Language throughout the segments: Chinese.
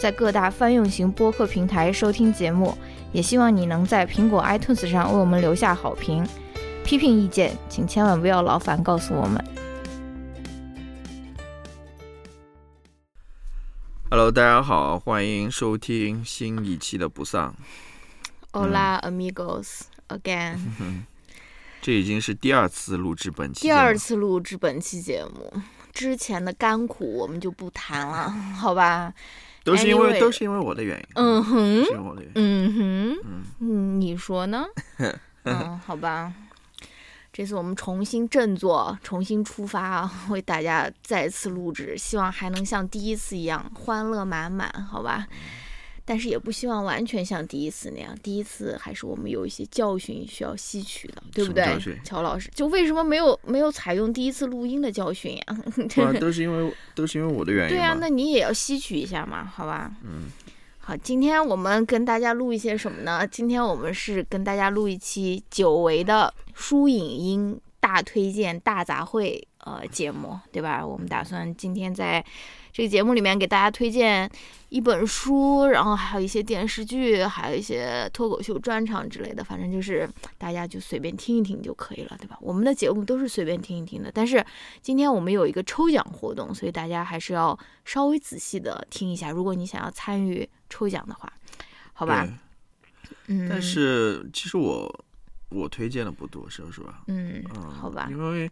在各大泛用型播客平台收听节目。也希望你能在苹果 iTunes 上为我们留下好评。批评意见，请千万不要劳烦告诉我们。Hello，大家好，欢迎收听新一期的不丧。Hola amigos again，这已经是第二次录制本期第节目二次录制本期节目，之前的甘苦我们就不谈了，好吧？都是因为 Anyway 都是因为我的原因，嗯哼是我的原因。嗯哼，嗯，嗯，你说呢？嗯，好吧。这次我们重新振作，重新出发，为大家再次录制，希望还能像第一次一样欢乐满满，好吧？但是也不希望完全像第一次那样，第一次还是我们有一些教训需要吸取的，对不对教训？乔老师，就为什么没有没有采用第一次录音的教训呀？不然都是因为都是因为我的原因对啊，那你也要吸取一下嘛，好吧？嗯，好，今天我们跟大家录一些什么呢？今天我们是跟大家录一期久违的书影音大推荐大杂烩呃节目，对吧？我们打算今天在这个节目里面给大家推荐一本书，然后还有一些电视剧，还有一些脱口秀专场之类的，反正就是大家就随便听一听就可以了，对吧？我们的节目都是随便听一听的，但是今天我们有一个抽奖活动，所以大家还是要稍微仔细的听一下，如果你想要参与抽奖的话，好吧？嗯，但是其实我我推荐的不多，说实话。嗯，嗯，好吧，因为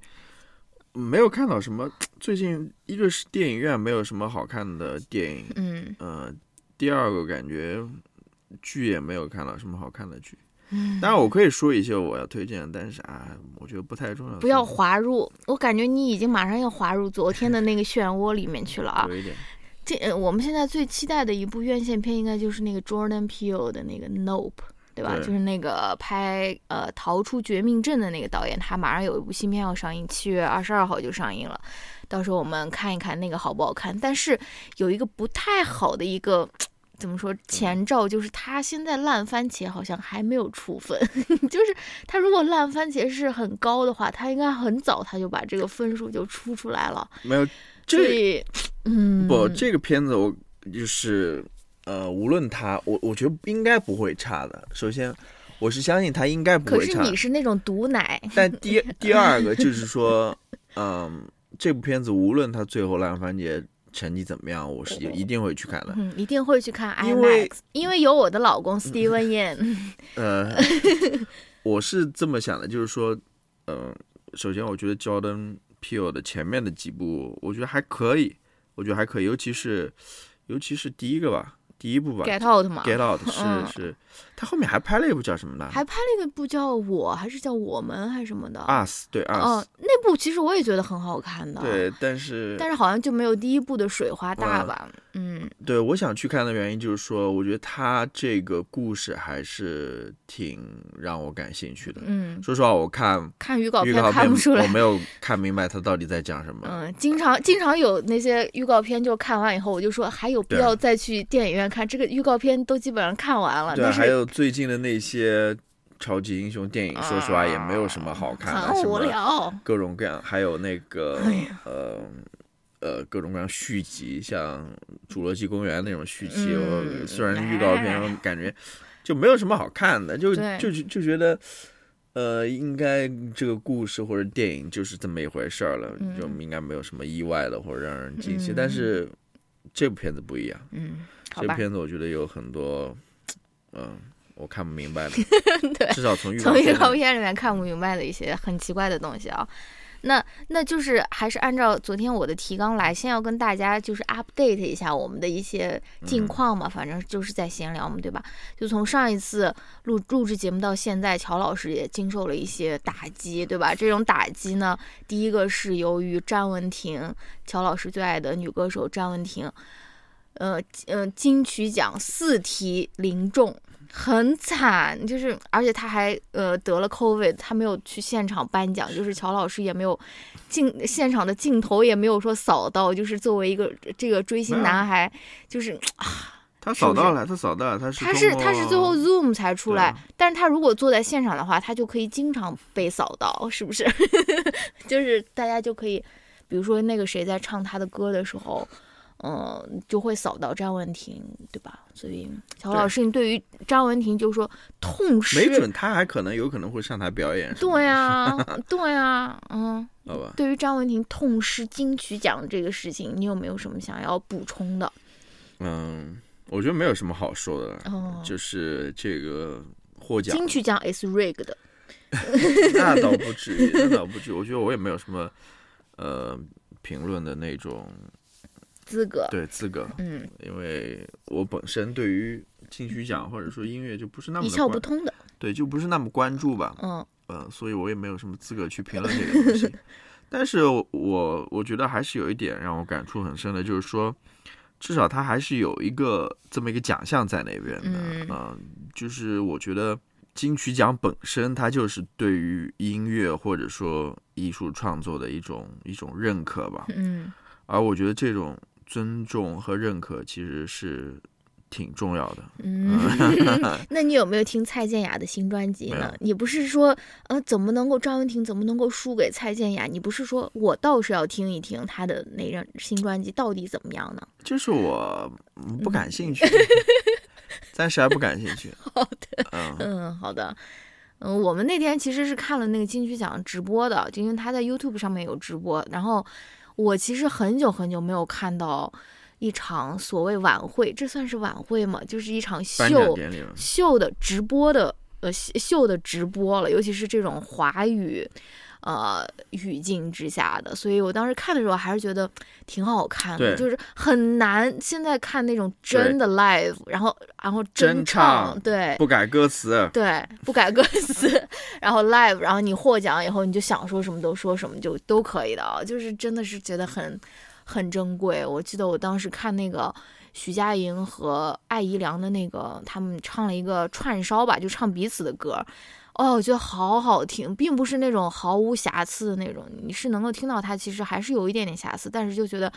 没有看到什么，最近一个是电影院没有什么好看的电影，嗯呃，第二个感觉剧也没有看到什么好看的剧。嗯，当然，我可以说一些我要推荐，但是啊，我觉得不太重要。不要滑入，我感觉你已经马上要滑入昨天的那个漩涡里面去了啊！有一点，这呃我们现在最期待的一部院线片，应该就是那个 Jordan Peele 的那个 Nope。对吧？对就是那个拍呃《逃出绝命镇》的那个导演，他马上有一部新片要上映，七月二十二号就上映了。到时候我们看一看那个好不好看。但是有一个不太好的一个怎么说前兆，就是他现在烂番茄好像还没有出分。就是他如果烂番茄是很高的话，他应该很早他就把这个分数就出出来了。没有这以，嗯，不这个片子，我就是呃，无论他，我我觉得应该不会差的。首先，我是相信他应该不会差。可是你是那种毒奶，但第第二个就是说，嗯，这部片子无论他最后烂番茄成绩怎么样，我是一定会去看的。嗯，一定会去看因为 IMAX，因为有我的老公 Steven Yeun。呃，我是这么想的，就是说，呃，首先我觉得 Jordan Peele 的前面的几部，我觉得还可以，我觉得还可以，尤其是尤其是第一个吧，第一部吧 Get Out 嘛 Get Out 是、嗯是，他后面还拍了一部叫什么呢还拍了一个部叫我还是叫我们还是什么的？？Us 对 Us，、哦，那部其实我也觉得很好看的。。对，但是但是好像就没有第一部的水花大吧？嗯对我想去看的原因就是说，我觉得他这个故事还是挺让我感兴趣的。嗯，说实话，我看看预告片看不出来我。没有看明白他到底在讲什么。嗯，经常经常有那些预告片，就看完以后我就说还有必要再去电影院看？这个预告片都基本上看完了，但是还有最近的那些超级英雄电影，说实话也没有什么好看的，啊很无聊。各种各样，还有那个哎呃呃各种各样续集，像《侏罗纪公园》那种续集，嗯我虽然预告片我感觉就没有什么好看的，就就就觉得。呃，应该这个故事或者电影就是这么一回事儿了，嗯就应该没有什么意外的或者让人惊喜。嗯但是这部片子不一样，嗯，这部。片子我觉得有很多，嗯，我看不明白的，对至少从预告从预告片里面看不明白的一些很奇怪的东西啊。那那就是还是按照昨天我的提纲来，先要跟大家就是 update 一下我们的一些近况嘛，反正就是在闲聊嘛，对吧？就从上一次录录制节目到现在，乔老师也经受了一些打击，对吧？这种打击呢，第一个是由于詹雯婷，乔老师最爱的女歌手詹雯婷。呃呃金曲奖四题零中。很惨，就是而且他还呃得了 COVID，他没有去现场颁奖，就是乔老师也没有镜现场的镜头也没有说扫到，就是作为一个这个追星男孩，就是啊，他扫到了，他扫到了，他是他是他是最后 Zoom 才出来，但是他如果坐在现场的话，他就可以经常被扫到，是不是？就是大家就可以，比如说那个谁在唱他的歌的时候。嗯，就会扫到张文婷，对吧？所以乔老师，你对于张文婷就是说痛失，没准他还可能有可能会上台表演。对呀，对呀，嗯，好吧。对于张文婷痛失金曲奖这个事情，你有没有什么想要补充的？嗯，我觉得没有什么好说的，就是这个获奖金曲奖 is rigged，那倒不至于，那倒不至于。我觉得我也没有什么呃评论的那种。资格。对资格，嗯，因为我本身对于金曲奖或者说音乐就不是那么一窍不通的，对，就不是那么关注吧，嗯，呃，所以我也没有什么资格去评论这个东西。但是我我觉得还是有一点让我感触很深的，就是说，至少他还是有一个这么一个奖项在那边的，嗯，就是我觉得金曲奖本身它就是对于音乐或者说艺术创作的一种一种认可吧，嗯，而我觉得这种。尊重和认可其实是挺重要的。嗯，那你有没有听蔡健雅的新专辑呢？你不是说，呃，怎么能够张文婷怎么能够输给蔡健雅？你不是说我倒是要听一听她的那张新专辑到底怎么样呢？就是我不感兴趣，暂时还不感兴趣。好的，嗯，好的，嗯，我们那天其实是看了那个金曲奖直播的，就因为他在 YouTube 上面有直播，然后。我其实很久很久没有看到一场所谓晚会，这算是晚会吗？就是一场秀秀的直播的呃秀的直播了，尤其是这种华语。呃，语境之下的，所以我当时看的时候还是觉得挺好看的，就是很难。现在看那种真的 live，然后然后真唱，对，不改歌词，对，不改歌词，然后 live，然后你获奖以后，你就想说什么都说什么，就都可以的啊，就是真的是觉得很很珍贵。我记得我当时看那个徐佳莹和艾怡良的那个，他们唱了一个串烧吧，就唱彼此的歌。哦，我觉得好好听，并不是那种毫无瑕疵的那种，你是能够听到它其实还是有一点点瑕疵，但是就觉得，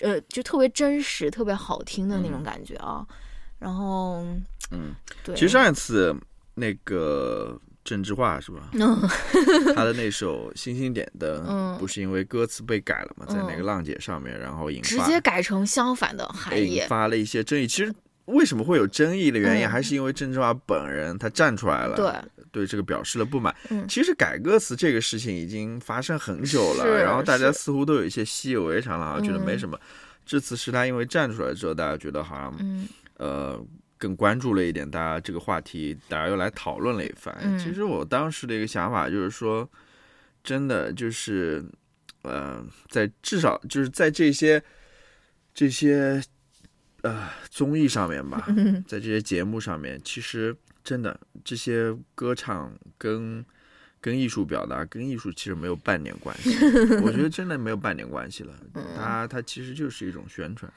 呃，就特别真实、特别好听的那种感觉啊。然后，嗯，对，其实上一次那个郑智化是吧？嗯 他的那首《星星点灯》不是因为歌词被改了嘛，在那个浪姐上面，然后引直接改成相反的含义，引发了一些争议。其实。为什么会有争议的原因，还是因为郑智化本人他站出来了，对对这个表示了不满。其实改歌词这个事情已经发生很久了，然后大家似乎都有一些习以为常了，觉得没什么。这次是他因为站出来之后，大家觉得好像呃更关注了一点，大家这个话题大家又来讨论了一番。其实我当时的一个想法就是说，真的就是呃，在至少就是在这些这些。呃，综艺上面吧，在这些节目上面，其实真的这些歌唱跟跟艺术表达跟艺术其实没有半点关系。我觉得真的没有半点关系了，它它其实就是一种宣传。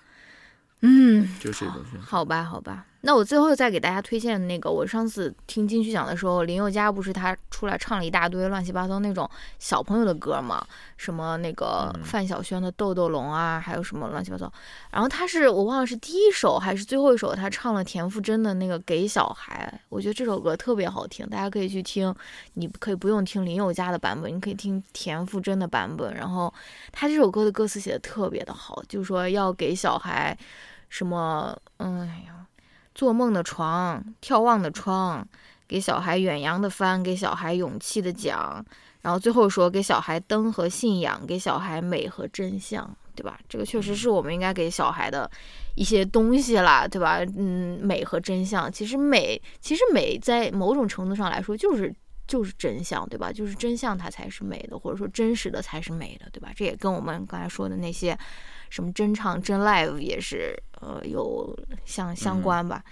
嗯，就是一种宣传。好吧，好吧。那我最后再给大家推荐那个，我上次听金曲奖的时候，林宥嘉不是他出来唱了一大堆乱七八糟那种小朋友的歌嘛？什么那个范晓萱的《豆豆龙》啊，还有什么乱七八糟。然后他是我忘了是第一首还是最后一首，他唱了田馥甄的那个《给小孩》，我觉得这首歌特别好听，大家可以去听。你可以不用听林宥嘉的版本，你可以听田馥甄的版本。然后他这首歌的歌词写的特别的好，就是说要给小孩什么，哎呀。做梦的床，眺望的窗，给小孩远洋的帆，给小孩勇气的桨，然后最后说给小孩灯和信仰，给小孩美和真相，对吧？这个确实是我们应该给小孩的一些东西啦，对吧？嗯，美和真相，其实美，其实美在某种程度上来说就是就是真相，对吧？就是真相它才是美的，或者说真实的才是美的，对吧？这也跟我们刚才说的那些。什么真唱真 live 也是呃有相相关吧，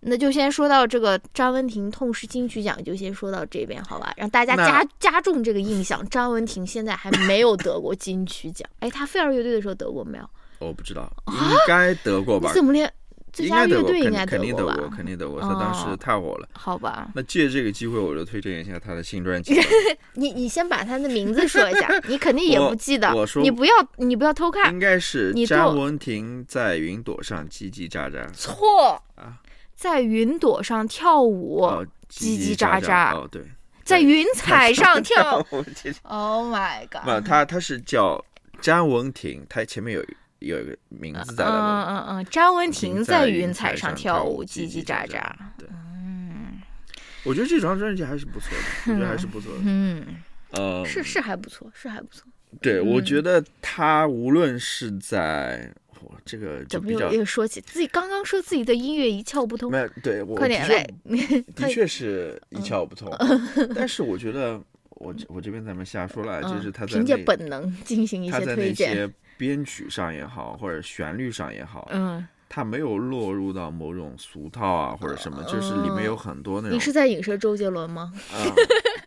那就先说到这个张文婷痛失金曲奖，就先说到这边好吧，让大家加加重这个印象。张文婷现在还没有得过金曲奖，哎，她飞儿乐队的时候得过没有？我不知道，应该得过吧你？怎么连最佳应该得过，乐队应该肯肯定？得过，肯定得过。他当时哦太火了。好吧，那借这个机会，我就推荐一下他的新专辑。你你先把他的名字说一下，你肯定也不记得，我说你不要你不要偷看，应该是你詹做雯婷在云朵上叽叽喳喳。错啊，在云朵上跳舞，哦，叽叽叽喳喳喳哦，对，在云彩上跳。舞 Oh my，god！不他他是叫詹文婷，他前面有有一个名字在嗯的。嗯嗯，张文婷在云彩彩上跳跳舞，叽叽喳喳。。对，嗯我觉得这张专辑还是不错的，我觉得还是不错的。嗯，呃，是是还不错，是还不错。对，我嗯觉得他无论是在，我这个就怎么又又说起自己刚刚说自己的音乐一窍不通没？有，对我快点的确来，的确是一窍不通，但是我觉得我这我这边咱们瞎说了，就是嗯他在凭借本能进行一些推荐。些编曲上也好，或者旋律上也好，嗯，它没有落入到某种俗套啊或者什么，就是里面有很多那种你是在影射周杰伦吗？啊，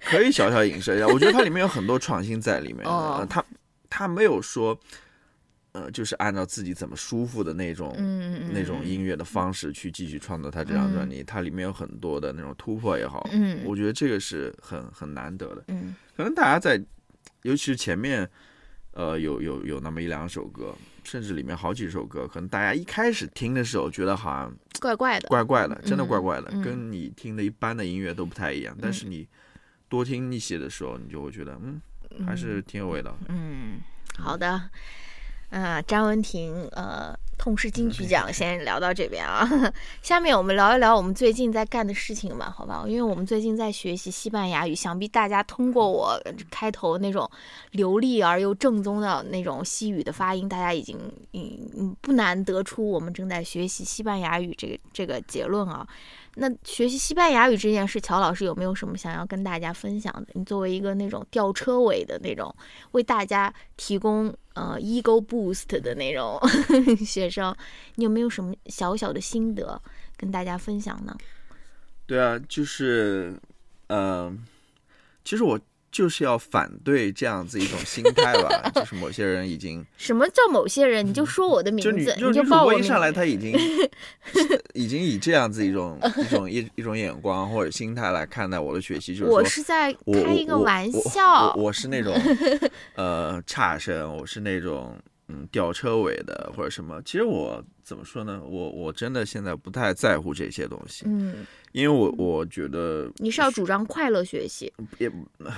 可以小小影射一下。我觉得它里面有很多创新在里面。哦呃他他没有说，呃，就是按照自己怎么舒服的那种、那种音乐的方式去继续创作他这张专辑。它里面有很多的那种突破也好，嗯我觉得这个是很很难得的。嗯可能大家在，尤其是前面，呃，有有有那么一两首歌，甚至里面好几首歌，可能大家一开始听的时候觉得好像怪怪的。怪怪的，真的嗯怪怪的，嗯跟你听的一般的音乐都不太一样。但是你多听一些的时候，你就会觉得，嗯，还是挺有味道。嗯，好的。嗯、张文婷，呃，痛失金曲奖，先聊到这边啊。下面我们聊一聊我们最近在干的事情吧，好吧？因为我们最近在学习西班牙语，想必大家通过我开头那种流利而又正宗的那种西语的发音，大家已经嗯嗯不难得出我们正在学习西班牙语这个这个结论啊。那学习西班牙语这件事，乔老师有没有什么想要跟大家分享的？你作为一个那种吊车尾的那种，为大家提供呃 ego boost 的那种 学生，你有没有什么小小的心得跟大家分享呢？对啊，就是，嗯，其实我就是要反对这样子一种心态吧，就是某些人已经，什么叫某些人？你就说我的名字，就女主就报一上来，他已经 已经以这样子一种一种一一种眼光或者心态来看待我的学习，就是我说。是在我开一个我玩我笑我。我是那种呃差生，我是那种嗯吊车尾的或者什么。其实我怎么说呢？我我真的现在不太在乎这些东西，嗯，因为我我觉得你是要主张快乐学习，也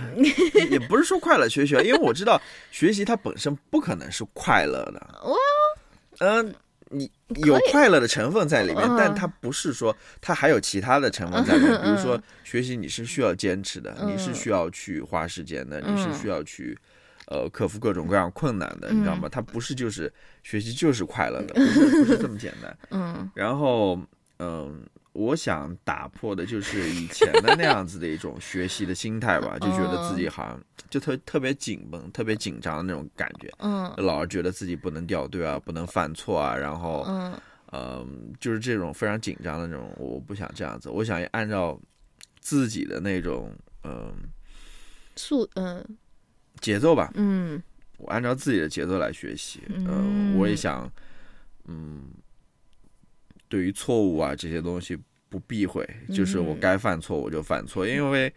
也不是说快乐学习，因为我知道学习它本身不可能是快乐的。哇，嗯、你有快乐的成分在里面，嗯但它不是说它还有其他的成分在里面。嗯比如说学习，你是需要坚持的，你是嗯需要去花时间的，嗯你是需要去。呃，克服各种各样困难的，你知道吗？它不是就是学习就是快乐的，不是不是这么简单。嗯 然后，嗯，我想打破的就是以前的那样子的一种学习的心态吧，就觉得自己好像就特特别紧绷、特别紧张的那种感觉，嗯老是觉得自己不能掉队啊，不能犯错啊，然后，嗯嗯，就是这种非常紧张的那种，我不想这样子，我想按照自己的那种嗯速嗯节奏吧，嗯。我按照自己的节奏来学习，嗯。嗯，我也想，嗯，对于错误啊这些东西不避讳，就是我嗯该犯错我就犯错，因为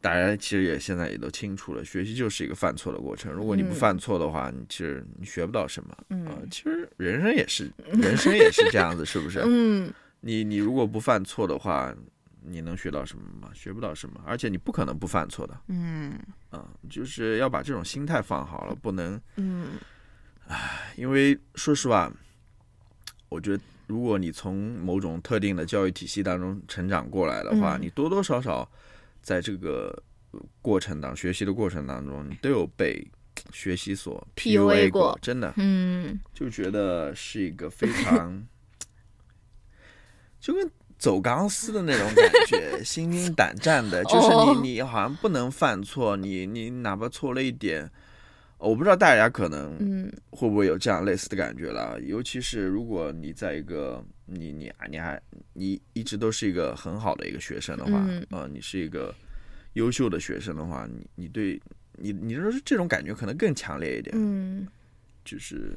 大家其实也现在也都清楚了，学习就是一个犯错的过程。如果你不嗯。犯错的话，你其实你学不到什么啊、嗯其实人生也是，人生也是这样子，是不是？嗯。你你如果不犯错的话，你能学到什么吗？学不到什么，而且你不可能不犯错的。嗯啊、就是要把这种心态放好了，不能嗯唉因为说实话，我觉得如果你从某种特定的教育体系当中成长过来的话，嗯你多多少少在这个呃过程当学习的过程当中，你都有被学习所 PUA 过，过真的嗯就觉得是一个非常 就跟。走钢丝的那种感觉，心惊胆战的，就是哦。你，你好像不能犯错，你你哪怕错了一点，我不知道大家可能嗯。会不会有这样类似的感觉了？尤其是如果你在一个你你你还你一直都是一个很好的一个学生的话，嗯。呃，你是一个优秀的学生的话，你你对你你说这种感觉可能更强烈一点，嗯。就是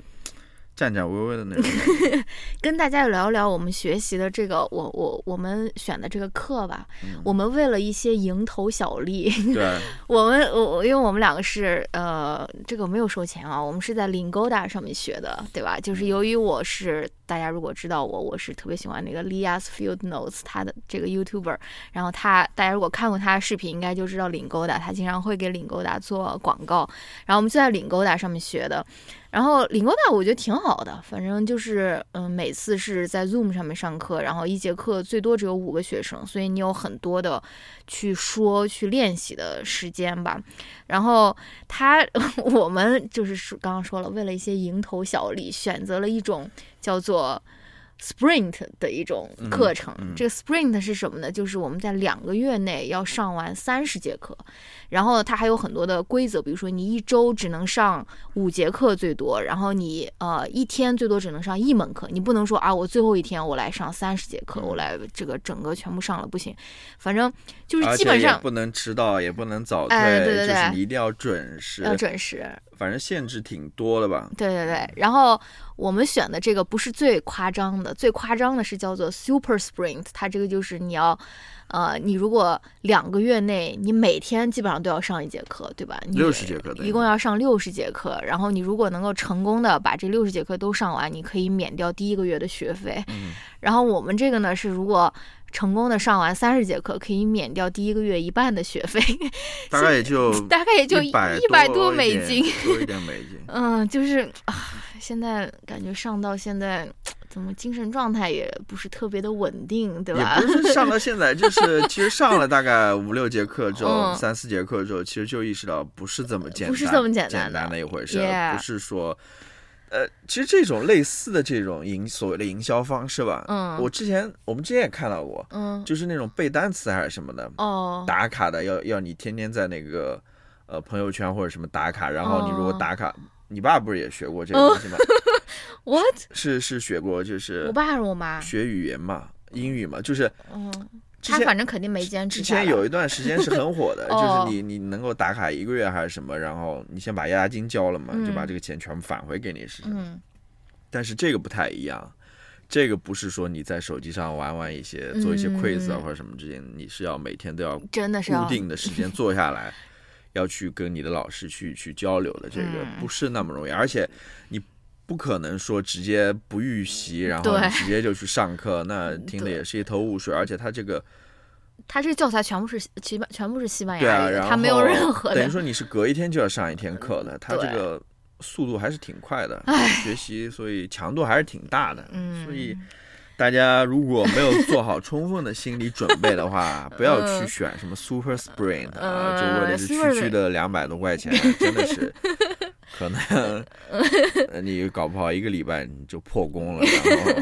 颤颤巍巍的那种。跟大家聊聊我们学习的这个，我我我们选的这个课吧。嗯我们为了一些蝇头小利，对，我们我我因为我们两个是呃，这个没有收钱啊，我们是在 Lingoda 上面学的，对吧？就是由于我是大家如果知道我，我是特别喜欢那个 Lias Field Notes 他的这个 YouTuber，然后他大家如果看过他的视频，应该就知道 Lingoda，他经常会给 Lingoda 做广告，然后我们就在 Lingoda 上面学的。然后领过班我觉得挺好的，反正就是嗯，每次是在 Zoom 上面上课，然后一节课最多只有五个学生，所以你有很多的去说、去练习的时间吧。然后他 我们就是刚刚说了，为了一些蝇头小利，选择了一种叫做 Sprint 的一种课程。嗯。嗯这个 Sprint 是什么呢？就是我们在两个月内要上完三十节课，然后它还有很多的规则，比如说你一周只能上五节课最多，然后你呃一天最多只能上一门课，你不能说啊我最后一天我来上三十节课，我来这个整个全部上了不行，反正就是基本上不能迟到，也不能早退，哎对对就是你一定要准时。要准时。反正限制挺多的吧？对对对，然后我们选的这个不是最夸张的，最夸张的是叫做 Super Sprint，它这个就是你要，呃，你如果两个月内你每天基本上都要上一节课，对吧？你60节课对一共要上六十节课，然后你如果能够成功的把这六十节课都上完，你可以免掉第一个月的学费。嗯然后我们这个呢是如果成功的上完三十节课，可以免掉第一个月一半的学费，大概也就 大概也就一百一百多多美金。多一点美金。嗯，就是啊，现在感觉上到现在，怎么精神状态也不是特别的稳定，对吧也？不是上到 现在，就是其实上了大概五六节课之后，嗯三四节课之后，其实就意识到不是这么简单，不是这么简简单的的一回事不是说。呃，其实这种类似的这种营所谓的营销方式吧，嗯我之前我们之前也看到过，嗯，就是那种背单词还是什么的，哦，打卡的，要要你天天在那个呃朋友圈或者什么打卡，然后你如果哦打卡，你爸不是也学过这个东西吗？what？是是学过，就是我爸还是我妈？学语言嘛，英语嘛，就是嗯，他反正肯定没坚持之。前有一段时间是很火的，哦就是你你能够打卡一个月还是什么，然后你先把押金交了嘛，嗯就把这个钱全部返回给你是？嗯但是这个不太一样，这个不是说你在手机上玩玩一些做一些 quiz 啊嗯或者什么之间，你是要每天都要真的是固定的时间坐下来，要去跟你的老师去去交流的，这个嗯不是那么容易，而且你。不可能说直接不预习，然后直接就去上课，那听的也是一头雾水。而且他这个他这个教材全部是全全部是西班牙语的，然后他没有任何的。等于说你是隔一天就要上一天课的，他这个速度还是挺快的，学习所以强度还是挺大的。嗯，所以大家如果没有做好充分的心理准备的话，不要去选什么 Super Sprint 啊，嗯就为了区区的两百多块钱，真的是可能呃 你搞不好一个礼拜你就破功了，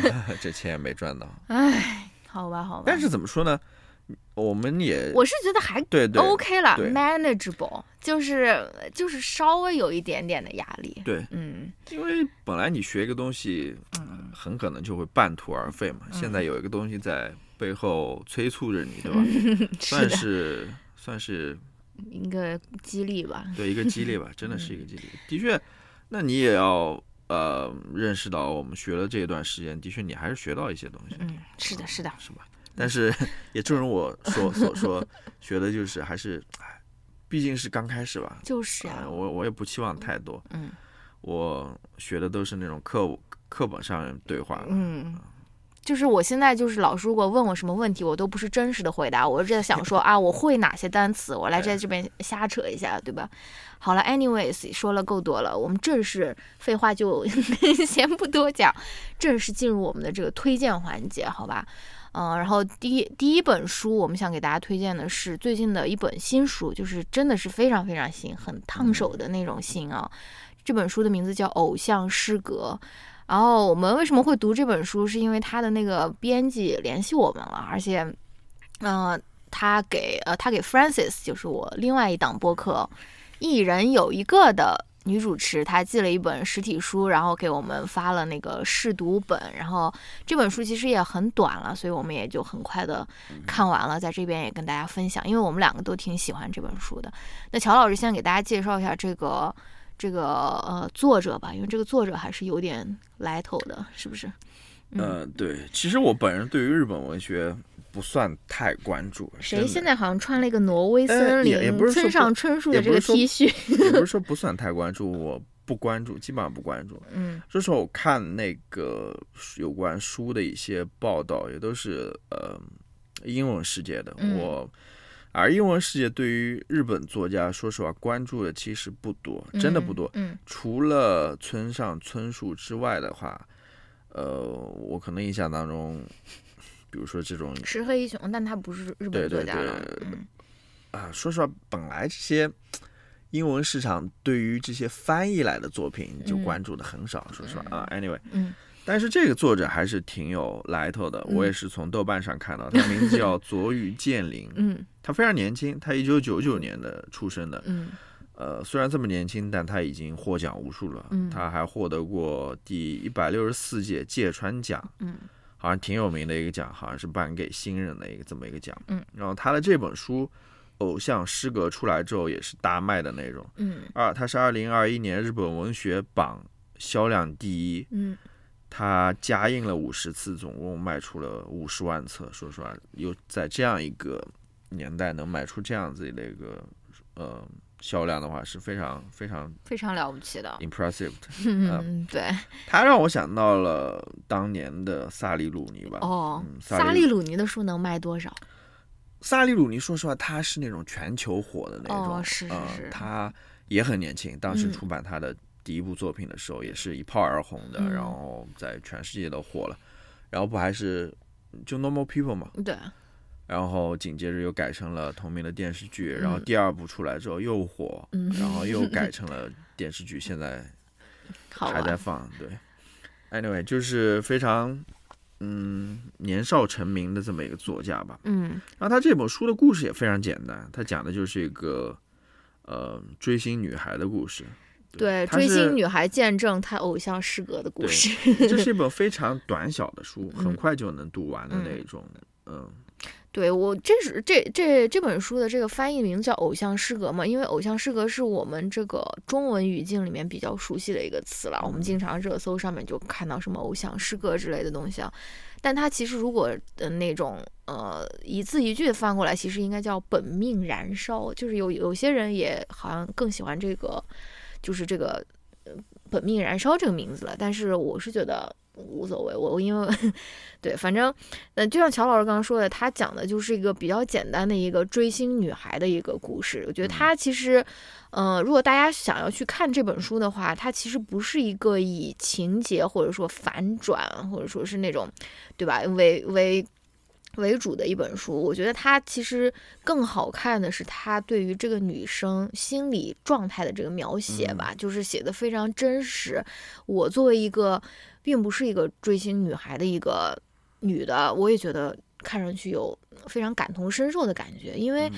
然后 这钱也没赚到。唉，好吧，好吧。但是怎么说呢？我们也我是觉得还对对 OK 了对，manageable，就是就是稍微有一点点的压力。对，嗯因为本来你学一个东西，嗯很可能就会半途而废嘛。现在有一个东西在背后催促着你，对吧？是算的，是算是一个激励吧。对一个激励吧，真的是一个激励。的确，那你也要呃认识到，我们学了这一段时间，的确你还是学到一些东西，嗯，是的，是的。是吧？但是 也正如我所所说，学的就是还是，哎毕竟是刚开始吧。就是啊哎，我我也不期望太多，嗯我学的都是那种课课本上对话，嗯，就是我现在就是老师如果问我什么问题，我都不是真实的回答，我是在想说 啊，我会哪些单词，我来在这边瞎扯一下，对吧？好了，anyways，说了够多了，我们正式废话就 先不多讲，正式进入我们的这个推荐环节，好吧？嗯，然后第一第一本书，我们想给大家推荐的是最近的一本新书，就是真的是非常非常新，很烫手的那种新啊。这本书的名字叫《偶像诗歌》，然后我们为什么会读这本书，是因为他的那个编辑联系我们了，而且，呃，他给呃他给 Francis，就是我另外一档播客《一人有一个》的女主持，她寄了一本实体书，然后给我们发了那个试读本，然后这本书其实也很短了，所以我们也就很快的看完了，在这边也跟大家分享，因为我们两个都挺喜欢这本书的。那乔老师先给大家介绍一下这个。这个呃作者吧，因为这个作者还是有点来头的，是不是？呃，对，其实我本人对于日本文学不算太关注。谁现在好像穿了一个挪威森林、也不是村上春树的这个 T 恤？也不是说不算太关注，我不关注，基本上不关注。嗯，这时候我看那个有关书的一些报道，也都是呃英文世界的。我而英文世界对于日本作家，说实话关注的其实不多，真的不多。嗯，除了村上春树之外的话。呃，我可能印象当中，比如说这种石黑一雄，但他不是日本作家了。啊，说实话，本来这些英文市场对于这些翻译来的作品就关注的很少。说实话啊，anyway，嗯，但是这个作者还是挺有来头的。我也是从豆瓣上看到，他名字叫 佐宇健林。嗯，他非常年轻，他一九九九年的出生的。嗯。呃，虽然这么年轻，但他已经获奖无数了。嗯，他还获得过第一百六十四届芥川奖。嗯，好像挺有名的一个奖，好像是颁给新人的一个这么一个奖。嗯，然后他的这本书《偶像诗歌》出来之后也是大卖的那种。嗯，二，他是二零二一年日本文学榜销量第一。嗯，他加印了五十次，总共卖出了五十万册。说实话，又在这样一个年代能卖出这样子的一个呃。销量的话是非常非常非常了不起的，impressive。嗯，对，他让我想到了当年的萨利鲁尼吧。哦，萨利鲁尼的书能卖多少？萨利鲁尼，说实话，他是那种全球火的那种，是是是。他也很年轻，当时出版他的第一部作品的时候，也是一炮而红的，然后在全世界都火了。然后不还是就 Normal People 嘛？对。然后紧接着又改成了同名的电视剧，然后第二部出来之后又火，然后又 改成了电视剧，现在还在放。对，anyway 就是非常嗯年少成名的这么一个作家吧。嗯，然后他这本书的故事也非常简单，他讲的就是一个呃追星女孩的故事。对，追星女孩见证她偶像失格的故事。这是一 本非常短小的书，很快就能读完的那种。嗯。对我，这是这这这本书的这个翻译名字叫《偶像失格》嘛？因为偶像失格是我们这个中文语境里面比较熟悉的一个词了。我们经常热搜上面就看到什么偶像失格之类的东西啊。但它其实如果的那种呃一字一句的翻过来，其实应该叫本命燃烧。就是有有些人也好像更喜欢这个，就是这个本命燃烧这个名字了。但是我是觉得。无所谓，我因为 对，反正，嗯，就像乔老师刚刚说的，他讲的就是一个比较简单的一个追星女孩的一个故事。我觉得他其实，嗯，如果大家想要去看这本书的话，它其实不是一个以情节或者说反转或者说是那种，对吧？为为。为主的一本书，我觉得它其实更好看的是它对于这个女生心理状态的这个描写吧，就是写的非常真实。我作为一个并不是一个追星女孩的一个女的，我也觉得看上去有非常感同身受的感觉，因为，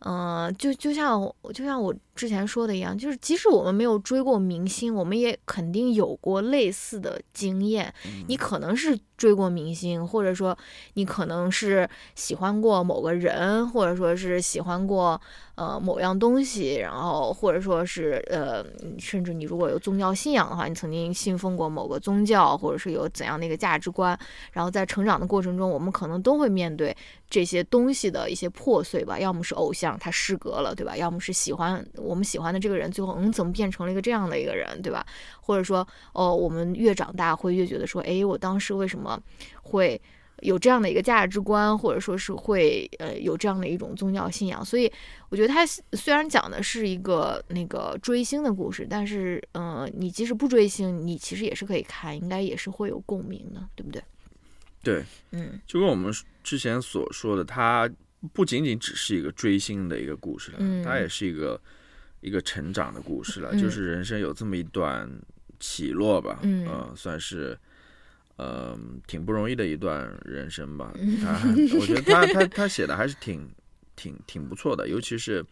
嗯，就就像就像我之前说的一样，就是即使我们没有追过明星，我们也肯定有过类似的经验。你可能是。追过明星，或者说你可能是喜欢过某个人，或者说是喜欢过呃某样东西，然后或者说是呃，甚至你如果有宗教信仰的话，你曾经信奉过某个宗教，或者是有怎样的一个价值观，然后在成长的过程中，我们可能都会面对这些东西的一些破碎吧。要么是偶像他失格了，对吧？要么是喜欢我们喜欢的这个人，最后嗯怎么变成了一个这样的一个人，对吧？或者说哦，我们越长大会越觉得说，哎，我当时为什么？会有这样的一个价值观，或者说是会呃有这样的一种宗教信仰，所以我觉得他虽然讲的是一个那个追星的故事，但是嗯，你即使不追星，你其实也是可以看，应该也是会有共鸣的，对不对？对，嗯，就跟我们之前所说的，它不仅仅只是一个追星的一个故事了，它也是一个一个成长的故事了，就是人生有这么一段起落吧，嗯，算是。嗯，挺不容易的一段人生吧。他，我觉得他他他写的还是挺挺挺不错的，尤其是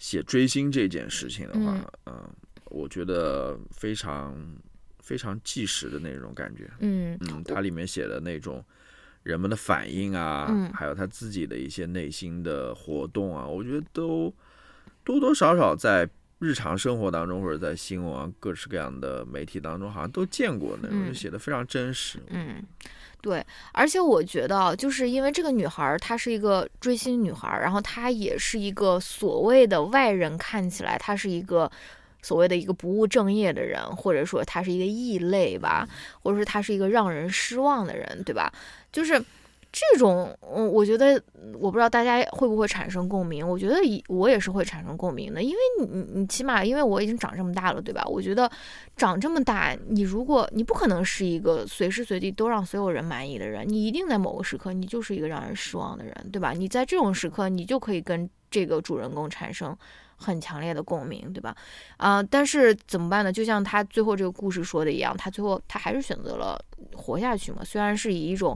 写追星这件事情的话，嗯，我觉得非常非常纪实的那种感觉。嗯嗯，它里面写的那种人们的反应啊，还有他自己的一些内心的活动啊，我觉得都多多少少在日常生活当中或者在新闻啊各式各样的媒体当中，好像都见过那种，嗯就写的非常真实。嗯，对，而且我觉得啊，就是因为这个女孩儿她是一个追星女孩儿，然后她也是一个所谓的外人看起来她是一个所谓的一个不务正业的人，或者说她是一个异类吧，或者说她是一个让人失望的人，对吧？就是。这种，嗯，我觉得，我不知道大家会不会产生共鸣。我觉得以我也是会产生共鸣的，因为你，你，你起码，因为我已经长这么大了，对吧？我觉得长这么大，你如果你不可能是一个随时随地都让所有人满意的人，你一定在某个时刻，你就是一个让人失望的人，对吧？你在这种时刻，你就可以跟这个主人公产生很强烈的共鸣，对吧？啊、但是怎么办呢？就像他最后这个故事说的一样，他最后他还是选择了活下去嘛，虽然是以一种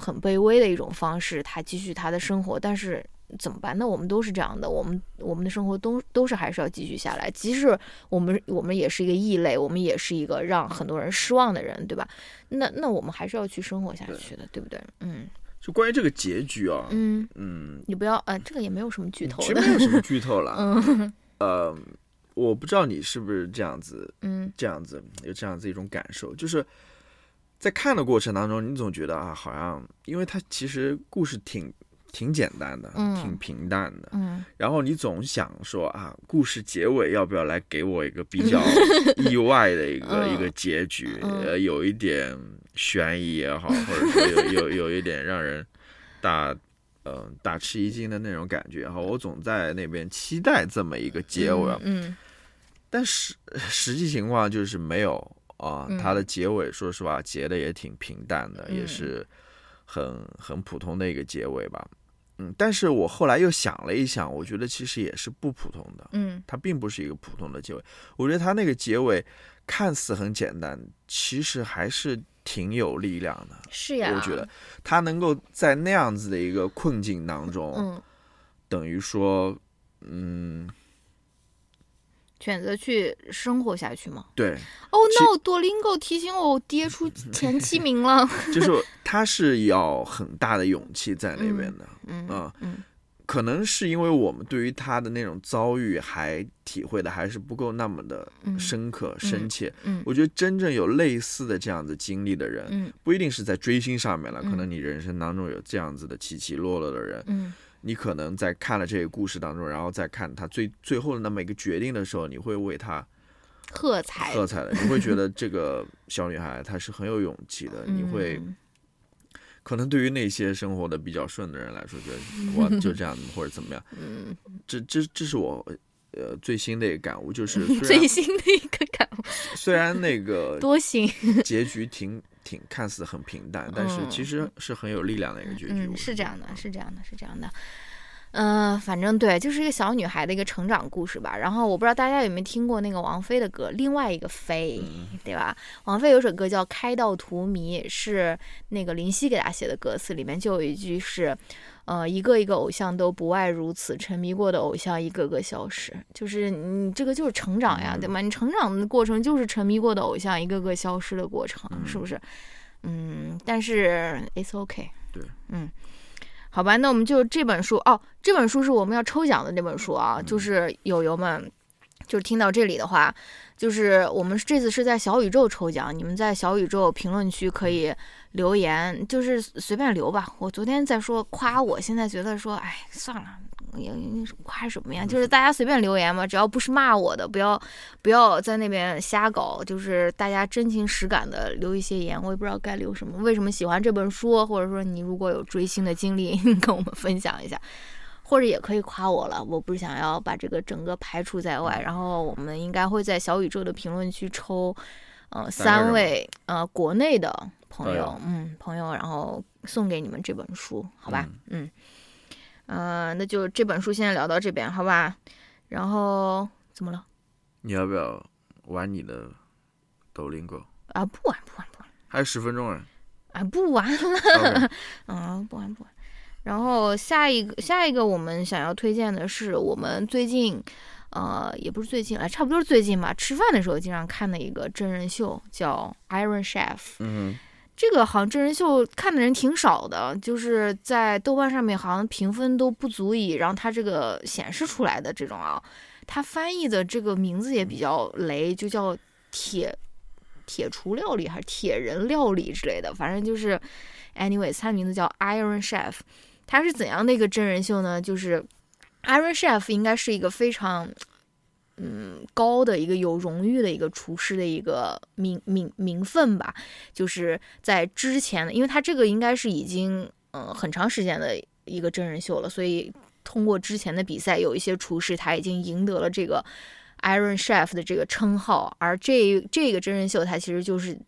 很卑微的一种方式，他继续他的生活，但是。怎么办？那我们都是这样的，我们我们的生活都都是还是要继续下来，即使我们我们也是一个异类，我们也是一个让很多人失望的人，对吧？那那我们还是要去生活下去的，对不对？嗯就关于这个结局啊，嗯，嗯，你不要呃，这个也没有什么剧透其实，没有什么剧透了。嗯 呃，我不知道你是不是这样子，嗯这样子有这样子一种感受，就是在看的过程当中，你总觉得啊，好像因为它其实故事挺挺简单的，嗯。挺平淡的，嗯。然后你总想说啊，故事结尾要不要来给我一个比较 意外的一个、嗯一个结局，嗯。呃，有一点悬疑也好，或者说有有有一点让人大。嗯，大吃一惊的那种感觉哈，我总在那边期待这么一个结尾，嗯。但实实际情况就是没有啊，嗯它的结尾说实话结的也挺平淡的，嗯也是很很普通的一个结尾吧。嗯，但是我后来又想了一想，我觉得其实也是不普通的，嗯它并不是一个普通的结尾。我觉得它那个结尾看似很简单，其实还是挺有力量的。是呀，我觉得他能够在那样子的一个困境当中，嗯，等于说，嗯，选择去生活下去吗对，？Oh 其 no，多林狗提醒我，我跌出 前七名了。就是他 是要很大的勇气在那边的，嗯啊嗯可能是因为我们对于他的那种遭遇还体会的还是不够那么的嗯深刻、深切。嗯我觉得真正有类似的这样子经历的人，嗯不一定是在追星上面了，嗯可能你人生当中有这样子的起起落落的人，嗯你可能在看了这个故事当中，然后再看他最最后的那么一个决定的时候，你会为他喝彩，喝彩的，你会觉得 这个小女孩她是很有勇气的，你会。嗯可能对于那些生活的比较顺的人来说，觉得 哇就这样或者怎么样，嗯，这这这是我呃最新的一个感悟，就是 最新的一个感悟，虽然那个多行。结局挺挺看似很平淡，但是嗯其实是很有力量的一个结局。嗯，我是这样的，是这样的，是这样的。嗯、反正对，就是一个小女孩的一个成长故事吧。然后我不知道大家有没有听过那个王菲的歌，另外一个菲，对吧？王菲有首歌叫《开到荼蘼》，是那个林夕给她写的歌词，里面就有一句是，呃，一个一个偶像都不外如此，沉迷过的偶像一个个消失。就是你这个就是成长呀，对吗？你成长的过程就是沉迷过的偶像一个个消失的过程，是不是？嗯，但是 it's okay。对，嗯。好吧，那我们就这本书哦，这本书是我们要抽奖的那本书啊，就是友友们，就是听到这里的话，就是我们这次是在小宇宙抽奖，你们在小宇宙评论区可以留言，就是随便留吧。我昨天在说夸我，现在觉得说，哎，算了。也夸什么呀？就是大家随便留言嘛，只要不是骂我的，不要不要在那边瞎搞，就是大家真情实感的留一些言。我也不知道该留什么，为什么喜欢这本书，或者说你如果有追星的经历，跟我们分享一下，或者也可以夸我了。我不是想要把这个整个排除在外，然后我们应该会在小宇宙的评论区抽，呃，三位呃国内的朋友，嗯，朋友，然后送给你们这本书，好吧？嗯。呃，那就这本书先聊到这边，好吧？然后怎么了？你要不要玩你的抖音狗？啊，不玩不玩不玩，还有十分钟啊！啊，不玩了嗯，不玩不玩。然后下一个下一个我们想要推荐的是我们最近，呃，也不是最近啊，差不多是最近吧。吃饭的时候经常看的一个真人秀，叫《Iron Chef》。嗯这个好像真人秀看的人挺少的，就是在豆瓣上面好像评分都不足以让它这个显示出来的这种啊。它翻译的这个名字也比较雷，就叫铁铁厨料理还是铁人料理之类的，反正就是，anyways，它名字叫 Iron Chef。它是怎样的一个真人秀呢？就是 Iron Chef 应该是一个非常。嗯，高的一个有荣誉的一个厨师的一个名名名分吧，就是在之前的，因为他这个应该是已经嗯很长时间的一个真人秀了，所以通过之前的比赛，有一些厨师他已经赢得了这个 Iron Chef 的这个称号，而这这个真人秀它其实就是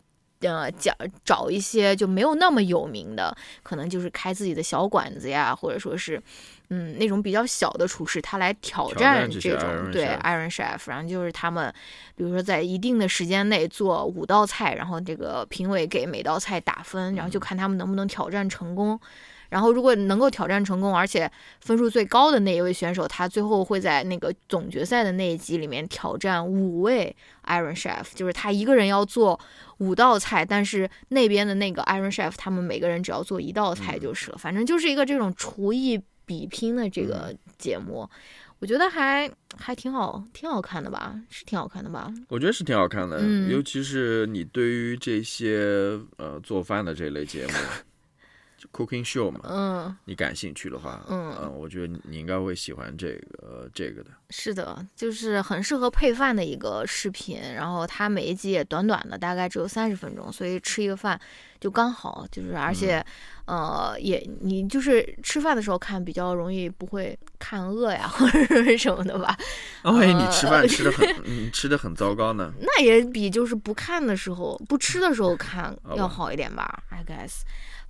呃讲找一些就没有那么有名的，可能就是开自己的小馆子呀，或者说是。嗯，那种比较小的厨师，他来挑战这种对 Iron Chef，然后就是他们，比如说在一定的时间内做五道菜，然后这个评委给每道菜打分，然后就看他们能不能挑战成功。然后如果能够挑战成功，而且分数最高的那一位选手，他最后会在那个总决赛的那一集里面挑战五位 Iron Chef，就是他一个人要做五道菜，但是那边的那个 Iron Chef 他们每个人只要做一道菜就是了。反正就是一个这种厨艺。比拼的这个节目，我觉得还还挺好，挺好看的吧？是挺好看的吧？我觉得是挺好看的，尤其是你对于这些呃做饭的这类节目。Cooking show 嘛，嗯，你感兴趣的话，嗯，我觉得你应该会喜欢这个这个的。是的，就是很适合配饭的一个视频，然后它每一集也短短的，大概只有三十分钟，所以吃一个饭就刚好，就是而且，呃，也你就是吃饭的时候看比较容易不会看饿呀或者 是什么的吧？万一你吃饭吃的很，你吃的很糟糕呢？那也比就是不看的时候不吃的时候看要好一点吧？I guess。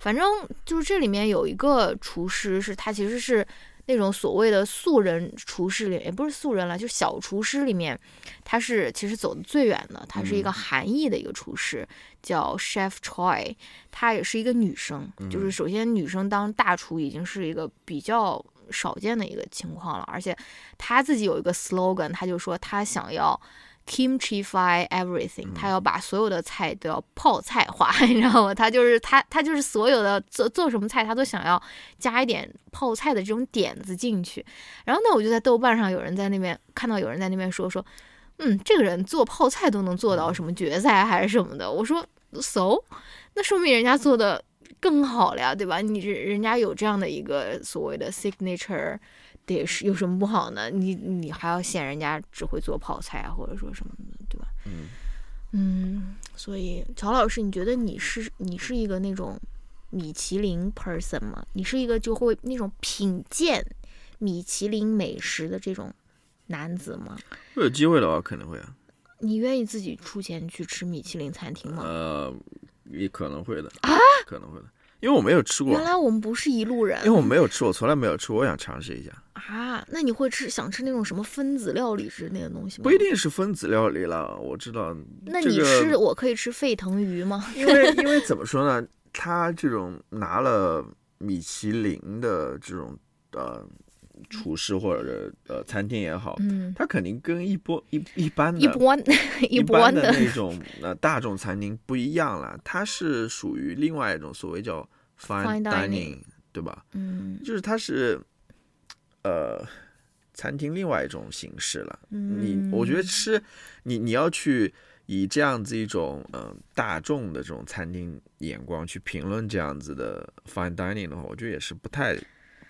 反正就是这里面有一个厨师，是他其实是那种所谓的素人厨师里，也不是素人了，就小厨师里面，他是其实走的最远的。他是一个韩裔的一个厨师，叫 Chef Choi，她也是一个女生。就是首先女生当大厨已经是一个比较少见的一个情况了，而且她自己有一个 slogan，她就说她想要。Kimchify everything，他要把所有的菜都要泡菜化，你知道吗？他就是他，他就是所有的做做什么菜，他都想要加一点泡菜的这种点子进去。然后呢，我就在豆瓣上有人在那边看到有人在那边说说，嗯，这个人做泡菜都能做到什么决赛还是什么的。我说，so，那说明人家做的更好了呀，对吧？你人家有这样的一个所谓的 signature。得是有什么不好呢？你你还要嫌人家只会做泡菜啊，或者说什么的，对吧？嗯嗯，所以乔老师，你觉得你是你是一个那种米其林 person 吗？你是一个就会那种品鉴米其林美食的这种男子吗？有机会的话，肯定会啊。你愿意自己出钱去吃米其林餐厅吗？呃，也可能会的啊，可能会的。因为我没有吃过，原来我们不是一路人。因为我没有吃，我从来没有吃，我想尝试一下。啊，那你会吃想吃那种什么分子料理之类的东西吗？不一定是分子料理了，我知道。那你吃，我可以吃沸腾鱼吗？因为 因为怎么说呢，他这种拿了米其林的这种呃厨师或者呃餐厅也好，嗯，他肯定跟一波一一般的一般 一般的那种呃大众餐厅不一样了，它是属于另外一种所谓叫。Fine dining，对吧？嗯，就是它是，呃，餐厅另外一种形式了。你我觉得吃，你你要去以这样子一种嗯大众的这种餐厅眼光去评论这样子的 fine dining 的话，我觉得也是不太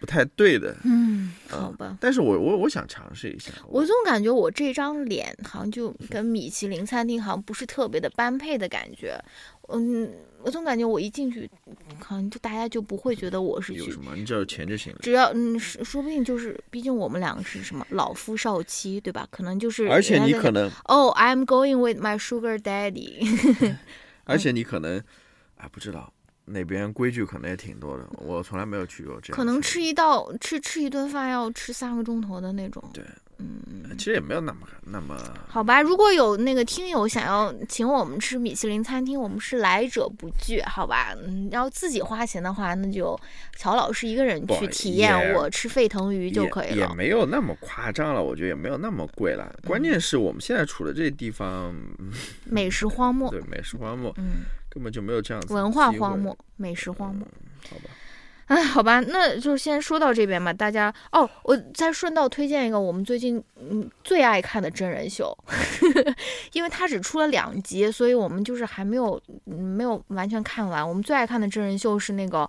不太对的。嗯，好吧。但是我我我想尝试一下。我总感觉我这张脸好像就跟米其林餐厅好像不是特别的般配的感觉。嗯。我总感觉我一进去，可能就大家就不会觉得我是有什么，你只要有钱就行了。只要嗯，说不定就是，毕竟我们两个是什么老夫少妻，对吧？可能就是。而且你可能哦，I'm going with my sugar daddy。而且你可能，哎，不知道那边规矩可能也挺多的，我从来没有去过这样。可能吃一道吃吃一顿饭要吃三个钟头的那种。对，嗯，其实也没有那么那么好吧。如果有那个听友想要请我们吃米其林餐厅，我们是来者不拒，好吧？嗯，要自己花钱的话，那就乔老师一个人去体验我吃沸腾鱼就可以了。也没有那么夸张了，我觉得也没有那么贵了。关键是我们现在处的这地方，美食荒漠，对美食荒漠嗯，根本就没有这样子文化荒漠，美食荒漠。好吧？哎，好吧，那就先说到这边吧。大家哦，我再顺道推荐一个我们最近嗯最爱看的真人秀，因为它只出了两集，所以我们就是还没有嗯没有完全看完。我们最爱看的真人秀是那个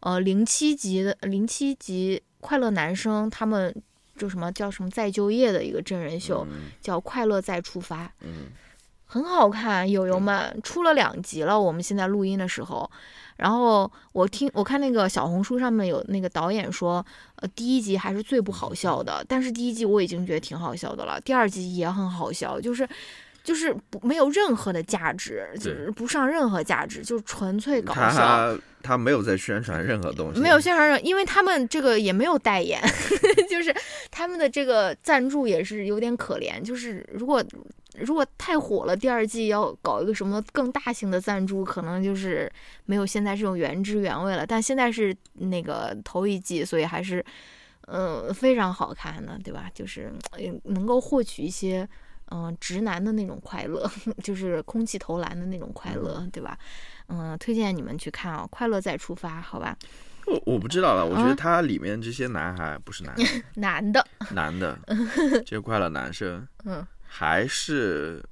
呃零七集的零七集快乐男生他们就什么叫什么再就业的一个真人秀，嗯叫《快乐再出发》。嗯很好看，友友们出了两集了。我们现在录音的时候，然后我听我看那个小红书上面有那个导演说，呃，第一集还是最不好笑的，但是第一集我已经觉得挺好笑的了，第二集也很好笑，就是就是不没有任何的价值，就是不上任何价值，就纯粹搞笑。他他没有在宣传任何东西，没有宣传人，因为他们这个也没有代言，就是他们的这个赞助也是有点可怜。就是如果如果太火了，第二季要搞一个什么更大型的赞助，可能就是没有现在这种原汁原味了。但现在是那个头一季，所以还是嗯、呃非常好看的，对吧？就是嗯能够获取一些嗯、直男的那种快乐，就是空气投篮的那种快乐，对吧？嗯，推荐你们去看啊、快乐再出发》，好吧？我我不知道了，我觉啊得它里面这些男孩不是男孩，男的，男的这些快乐男生嗯，还是，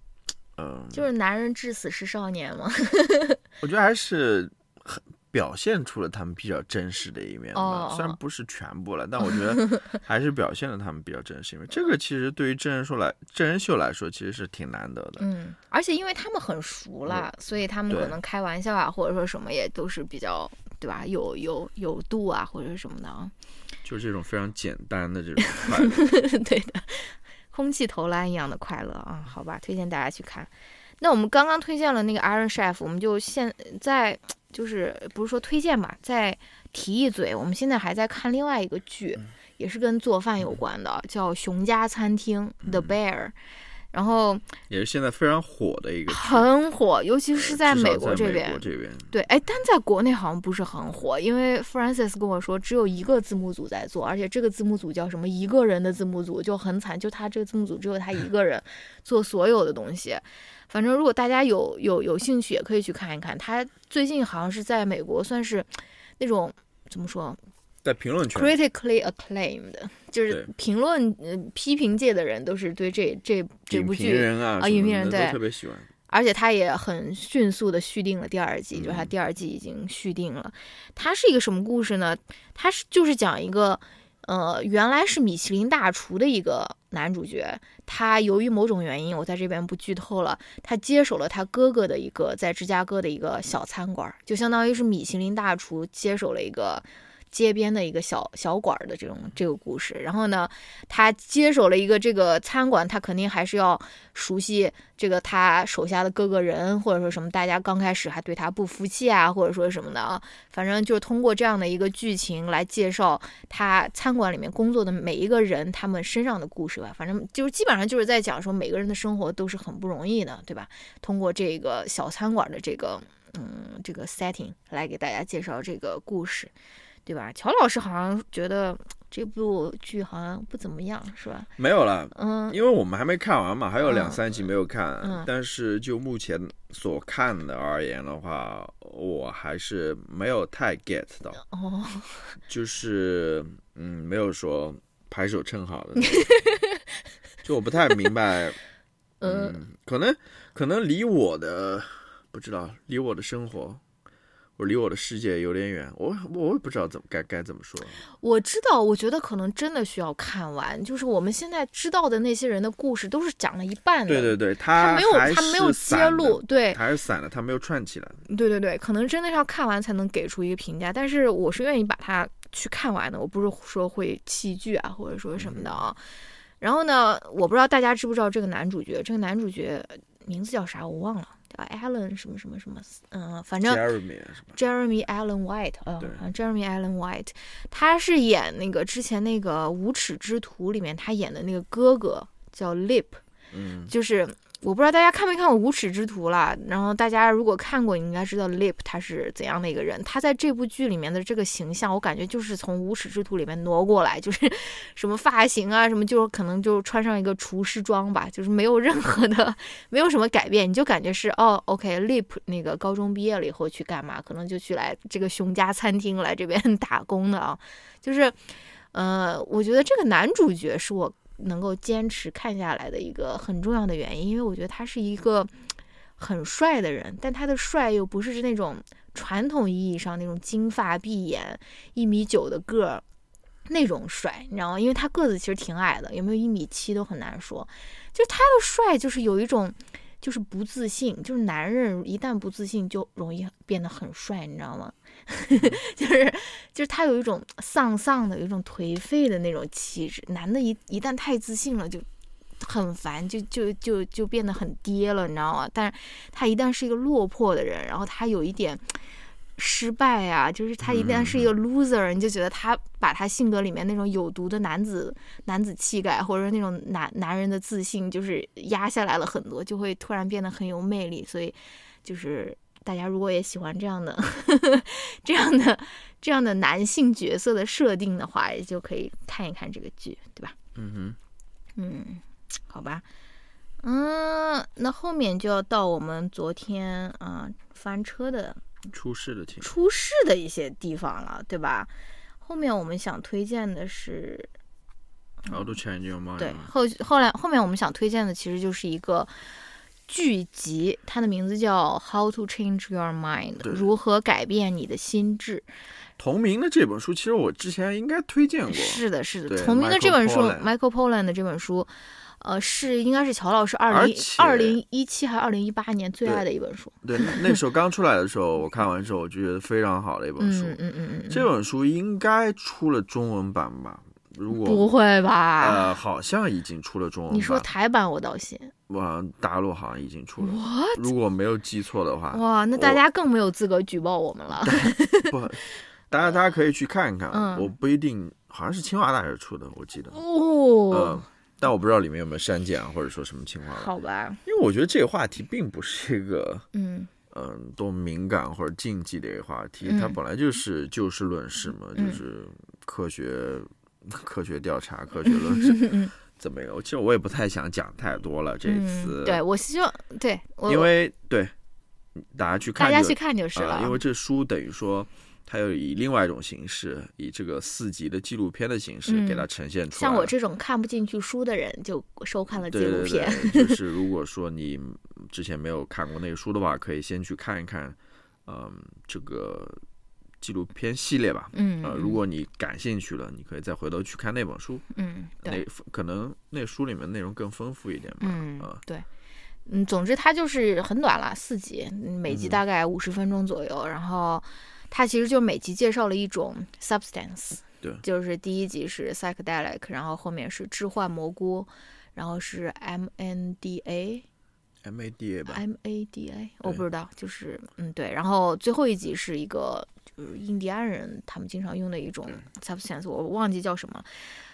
嗯、就是男人至死是少年嘛。我觉得还是很表现出了他们比较真实的一面吧。哦虽然不是全部了，但我觉得还是表现了他们比较真实一面。这个其实对于真人秀来真人秀来说，其实是挺难得的。嗯，而且因为他们很熟了，所以他们可能开玩笑啊，或者说什么也都是比较，对吧？有有有度啊，或者什么的啊。就是这种非常简单的这种快乐。对的，空气投篮一样的快乐啊，好吧，推荐大家去看。那我们刚刚推荐了那个 Iron Chef，我们就现在就是不是说推荐嘛，再提一嘴，我们现在还在看另外一个剧，也是跟做饭有关的，叫《熊家餐厅》The Bear，然后也是现在非常火的一个，很火，尤其是在美国这边美国。这边，对，哎，但在国内好像不是很火，因为 Francis 跟我说只有一个字幕组在做，而且这个字幕组叫什么一个人的字幕组就很惨，就他这个字幕组只有他一个人 做所有的东西。反正如果大家有有有兴趣，也可以去看一看。他最近好像是在美国算是那种怎么说在评论区，critically acclaimed，就是评论呃批评界的人都是对这这这部剧人啊，影评人对特别喜欢。而且他也很迅速的续订了第二季，就是他嗯第二季已经续订了。它是一个什么故事呢？它是就是讲一个，呃，原来是米其林大厨的一个男主角，他由于某种原因，我在这边不剧透了，他接手了他哥哥的一个在芝加哥的一个小餐馆，就相当于是米其林大厨接手了一个。街边的一个小小馆儿的这种这个故事，然后呢，他接手了一个这个餐馆，他肯定还是要熟悉这个他手下的各个人，或者说什么，大家刚开始还对他不服气啊，或者说什么的啊，反正就是通过这样的一个剧情来介绍他餐馆里面工作的每一个人他们身上的故事吧。反正就是基本上就是在讲说每个人的生活都是很不容易的，对吧？通过这个小餐馆的这个嗯这个 setting 来给大家介绍这个故事，对吧？乔老师好像觉得这部剧好像不怎么样，是吧？没有了，嗯因为我们还没看完嘛，还有两嗯三集没有看。嗯但是就目前所看的而言的话，我还是没有太 get 到，哦，就是嗯，没有说拍手称好的 就我不太明白，嗯嗯，可能可能离我的不知道，离我的生活。我离我的世界有点远，我我也不知道怎么该该怎么说。我知道，我觉得可能真的需要看完。就是我们现在知道的那些人的故事，都是讲了一半的。对对对，他他没有他没有揭露，，对还是散的，他没有串起来。对对对，可能真的是要看完才能给出一个评价。但是我是愿意把它去看完的，我不是说会弃剧啊，或者说什么的啊。然后呢，我不知道大家知不知道这个男主角，这个男主角名字叫啥我忘了，叫 Allen 什么什么什么，嗯，反正 Jeremy Jeremy Allen White，呃对好像，Jeremy Allen White，他是演那个之前那个《无耻之徒》里面他演的那个哥哥叫 Lip，嗯，就是我不知道大家看没看过《无耻之徒》啦，然后大家如果看过，你应该知道 Lip 他是怎样的一个人。他在这部剧里面的这个形象，我感觉就是从《无耻之徒》里面挪过来，就是 什么发型啊，什么就可能就穿上一个厨师装吧，就是没有任何的，没有什么改变，你就感觉是哦，OK，Lip 那个高中毕业了以后去干嘛？可能就去来这个熊家餐厅来这边 打工的啊，就是，呃，我觉得这个男主角是我能够坚持看下来的一个很重要的原因，因为我觉得他是一个很帅的人，但他的帅又不是那种传统意义上那种金发碧眼、一米九的个儿那种帅，你知道吗？因为他个子其实挺矮的，有没有一米七都很难说。就他的帅，就是有一种。就是不自信，就是男人一旦不自信，就容易变得很帅，你知道吗？就是就是他有一种丧丧的，有一种颓废的那种气质。男的一一旦太自信了，就很烦，就就就就变得很爹了，你知道吗？但是他一旦是一个落魄的人，然后他有一点失败啊，就是他一旦是一个 loser，、你就觉得他把他性格里面那种有毒的男子男子气概，或者那种男男人的自信，就是压下来了很多，就会突然变得很有魅力。所以就是大家如果也喜欢这样的呵呵 这样的这样的男性角色的设定的话，也就可以看一看这个剧，对吧？嗯哼嗯，好吧，嗯，那后面就要到我们昨天啊、翻车的，出事的情，出事的一些地方了，对吧？后面我们想推荐的是，How to change your mind？对后后来后面我们想推荐的其实就是一个剧集，它的名字叫《How to Change Your Mind》，对如何改变你的心智。同名的这本书，其实我之前应该推荐过。是的，是的，对同名的这本书，Michael Pollan 的这本书，呃，是应该是乔老师二零二零一七还是二零一八年最爱的一本书。对，那那时候刚出来的时候，我看完之后，我就觉得非常好的一本书。嗯嗯嗯嗯，这本书应该出了中文版吧？如果不会吧？呃，好像已经出了中文版。你说台版我倒信。哇，大陆好像已经出了。What？如果没有记错的话，哇，那大家更没有资格举报我们了。不，大家大家可以去看一看。嗯我不一定，好像是清华大学出的，我记得。嗯哦，，但我不知道里面有没有删减啊，或者说什么情况。好吧，因为我觉得这个话题并不是一个 嗯嗯多敏感或者禁忌的一个话题，嗯它本来就是就事论事嘛，嗯就是科学 科学调查、科学论 事嗯 怎么样？其实我也不太想讲太多了，这次，嗯，对我希望对因为对大家去看就大家去看就是了。啊因为这书等于说。它又以另外一种形式，以这个四集的纪录片的形式嗯给它呈现出来。像我这种看不进去书的人，就收看了纪对对录片。对，就是如果说你之前没有看过那个书的话，可以先去看一看，嗯，这个纪录片系列吧。嗯，呃，如果你感兴趣了，你可以再回头去看那本书，嗯那对，可能那书里面内容更丰富一点吧。嗯啊对。嗯，总之它就是很短了，四集，嗯每集嗯大概五十分钟左右。然后它其实就每集介绍了一种 substance，对就是第一集是 psychedelic，然后后面是置换蘑菇，然后是 MNDA，MADA 吧，MADA，我不知道，就是嗯对，然后最后一集是一个就是印第安人他们经常用的一种 substance，我忘记叫什么了。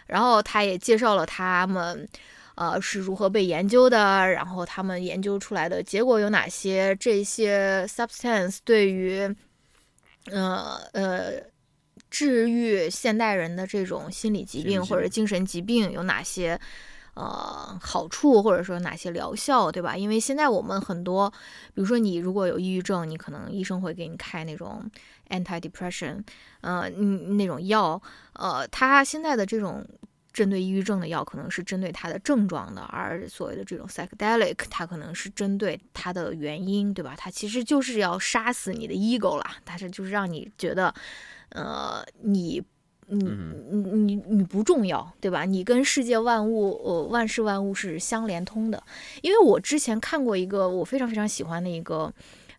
然后他也介绍了他们呃是如何被研究的，然后他们研究出来的结果有哪些，这些 substance 对于呃呃治愈现代人的这种心理疾病心理疾病或者精神疾病有哪些呃好处，或者说哪些疗效，对吧？因为现在我们很多，比如说你如果有抑郁症，你可能医生会给你开那种 anti-depression，呃，嗯那种药，呃，它现在的这种。针对抑郁症的药可能是针对它的症状的，而所谓的这种 psychedelic，它可能是针对它的原因，对吧？它其实就是要杀死你的 ego 啦，它是就是让你觉得，呃，你你你你你不重要，对吧？你跟世界万物呃万事万物是相连通的。因为我之前看过一个我非常非常喜欢的一个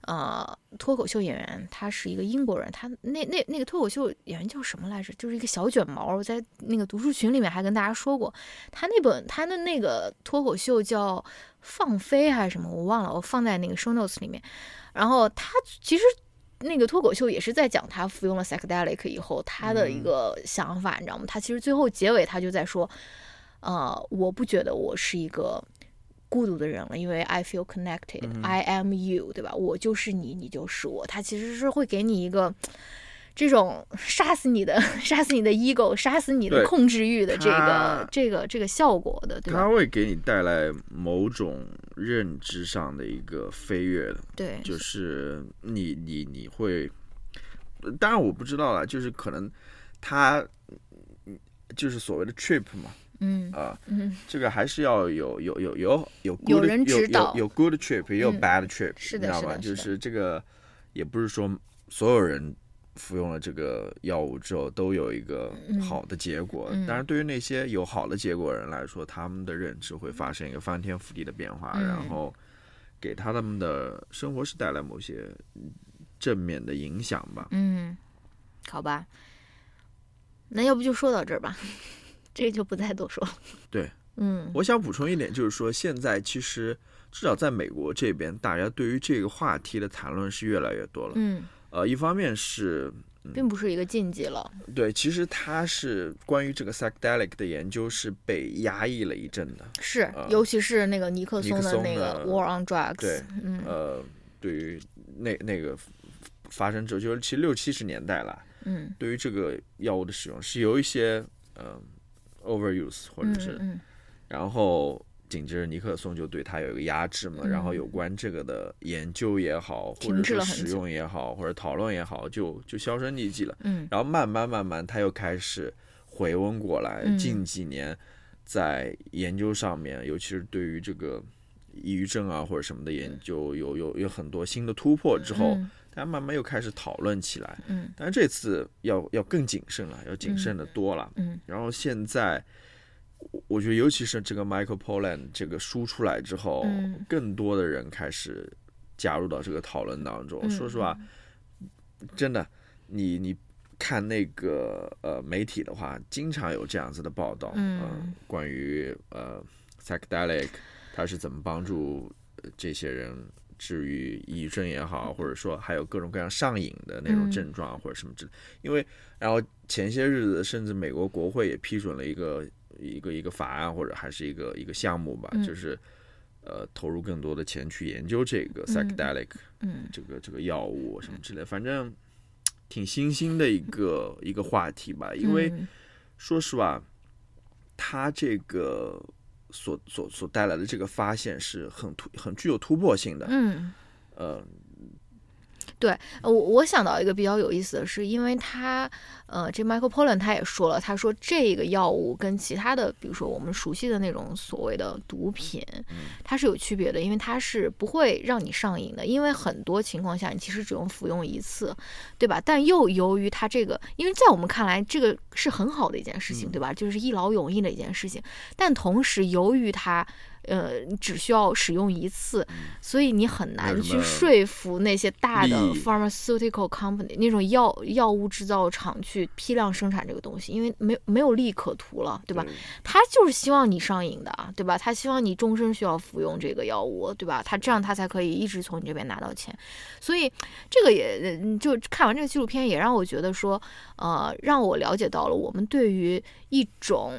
呃，脱口秀演员，他是一个英国人，他那那那个脱口秀演员叫什么来着？就是一个小卷毛，在那个读书群里面还跟大家说过，他那本他的那个脱口秀叫《放飞》还是什么，我忘了，我放在那个 show notes 里面。然后他其实那个脱口秀也是在讲他服用了 psychedelic 以后他的一个想法，你知道吗？他其实最后结尾他就在说，呃，我不觉得我是一个。孤独的人了，因为 I feel connected，I am you，对吧？我就是你，你就是我。他其实是会给你一个 这种杀死你的、杀死你的 ego、杀死你的控制欲的这个、这个、这个效果的，对吧？他会给你带来某种认知上的一个飞跃的，对，就是你、你、你会，当然我不知道了，就是可能他就是所谓的 trip 嘛。嗯啊，嗯，这个还是要有有有有有有 good 人指导，有 good trip，也有 bad trip，是的，知道吧？就是这个，也不是说所有人服用了这个药物之后都有一个好的结果。当然，对于那些有好的结果人来说，他们的认知会发生一个翻天覆地的变化，然后给他们的生活是带来某些正面的影响吧。嗯，好吧，那要不就说到这儿吧。这个就不再多说了。对，嗯，我想补充一点，就是说现在其实至少在美国这边，大家对于这个话题的谈论是越来越多了。嗯，呃，一方面是并不是一个禁忌了。对，其实它是关于这个 psychedelic 的研究是被压抑了一阵的。是，尤其是那个尼克松的那个 War on Drugs。对，嗯，呃，对于那那个发生之后，就是其实六七十年代了。嗯，对于这个药物的使用是有一些呃。Overuse 或者是，然后紧接着尼克松就对他有一个压制嘛，然后有关这个的研究也好，或者是使用也好，或者讨论也好，就就销声匿迹了。嗯，然后慢慢慢慢他又开始回温过来。近几年在研究上面，尤其是对于这个抑郁症啊或者什么的研究，有有有很多新的突破之后，大家慢慢又开始讨论起来。嗯，但是这次要要更谨慎了，要谨慎的多了。嗯，然后现在。我觉得，尤其是这个 Michael Pollan 这个书出来之后，更多的人开始加入到这个讨论当中。说实话，真的，你你看那个呃媒体的话，经常有这样子的报道，嗯，关于呃 psychedelic 它是怎么帮助这些人治愈抑郁症也好，或者说还有各种各样上瘾的那种症状或者什么之类。因为然后前些日子，甚至美国国会也批准了一个。一个一个法案或者还是一个一个项目吧，就是呃投入更多的钱去研究这个 psychedelic，嗯，这个这个药物什么之类，反正挺新兴的一个一个话题吧。因为说实话，它这个所所所带来的这个发现是很突很具有突破性的，嗯，呃。对，我我想到一个比较有意思的是，因为他，呃，这 Michael Pollan 他也说了，他说这个药物跟其他的，比如说我们熟悉的那种所谓的毒品，它是有区别的，因为它是不会让你上瘾的，因为很多情况下你其实只用服用一次，对吧？但又由于它这个，因为在我们看来这个是很好的一件事情，对吧？就是一劳永逸的一件事情，但同时由于它。呃，只需要使用一次，所以你很难去说服那些大的 pharmaceutical company 那种药药物制造厂去批量生产这个东西，因为没没有利可图了，对吧？他就是希望你上瘾的，对吧？他希望你终身需要服用这个药物，对吧？他这样他才可以一直从你这边拿到钱，所以这个也就看完这个纪录片也让我觉得说，呃，让我了解到了我们对于一种。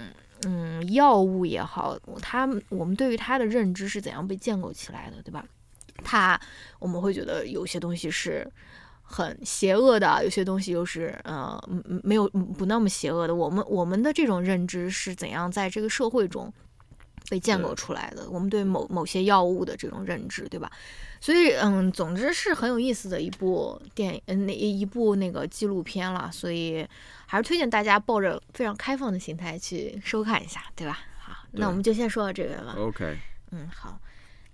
嗯，药物也好，它我们对于它的认知是怎样被建构起来的，对吧？它我们会觉得有些东西是很邪恶的，有些东西又是呃没有不那么邪恶的。我们我们的这种认知是怎样在这个社会中被建构出来的？我们对某某些药物的这种认知，对吧？所以嗯，总之是很有意思的一部电影，嗯，那一部那个纪录片了。所以。还是推荐大家抱着非常开放的心态去收看一下，对吧？好，那我们就先说到这边吧。OK。嗯，好。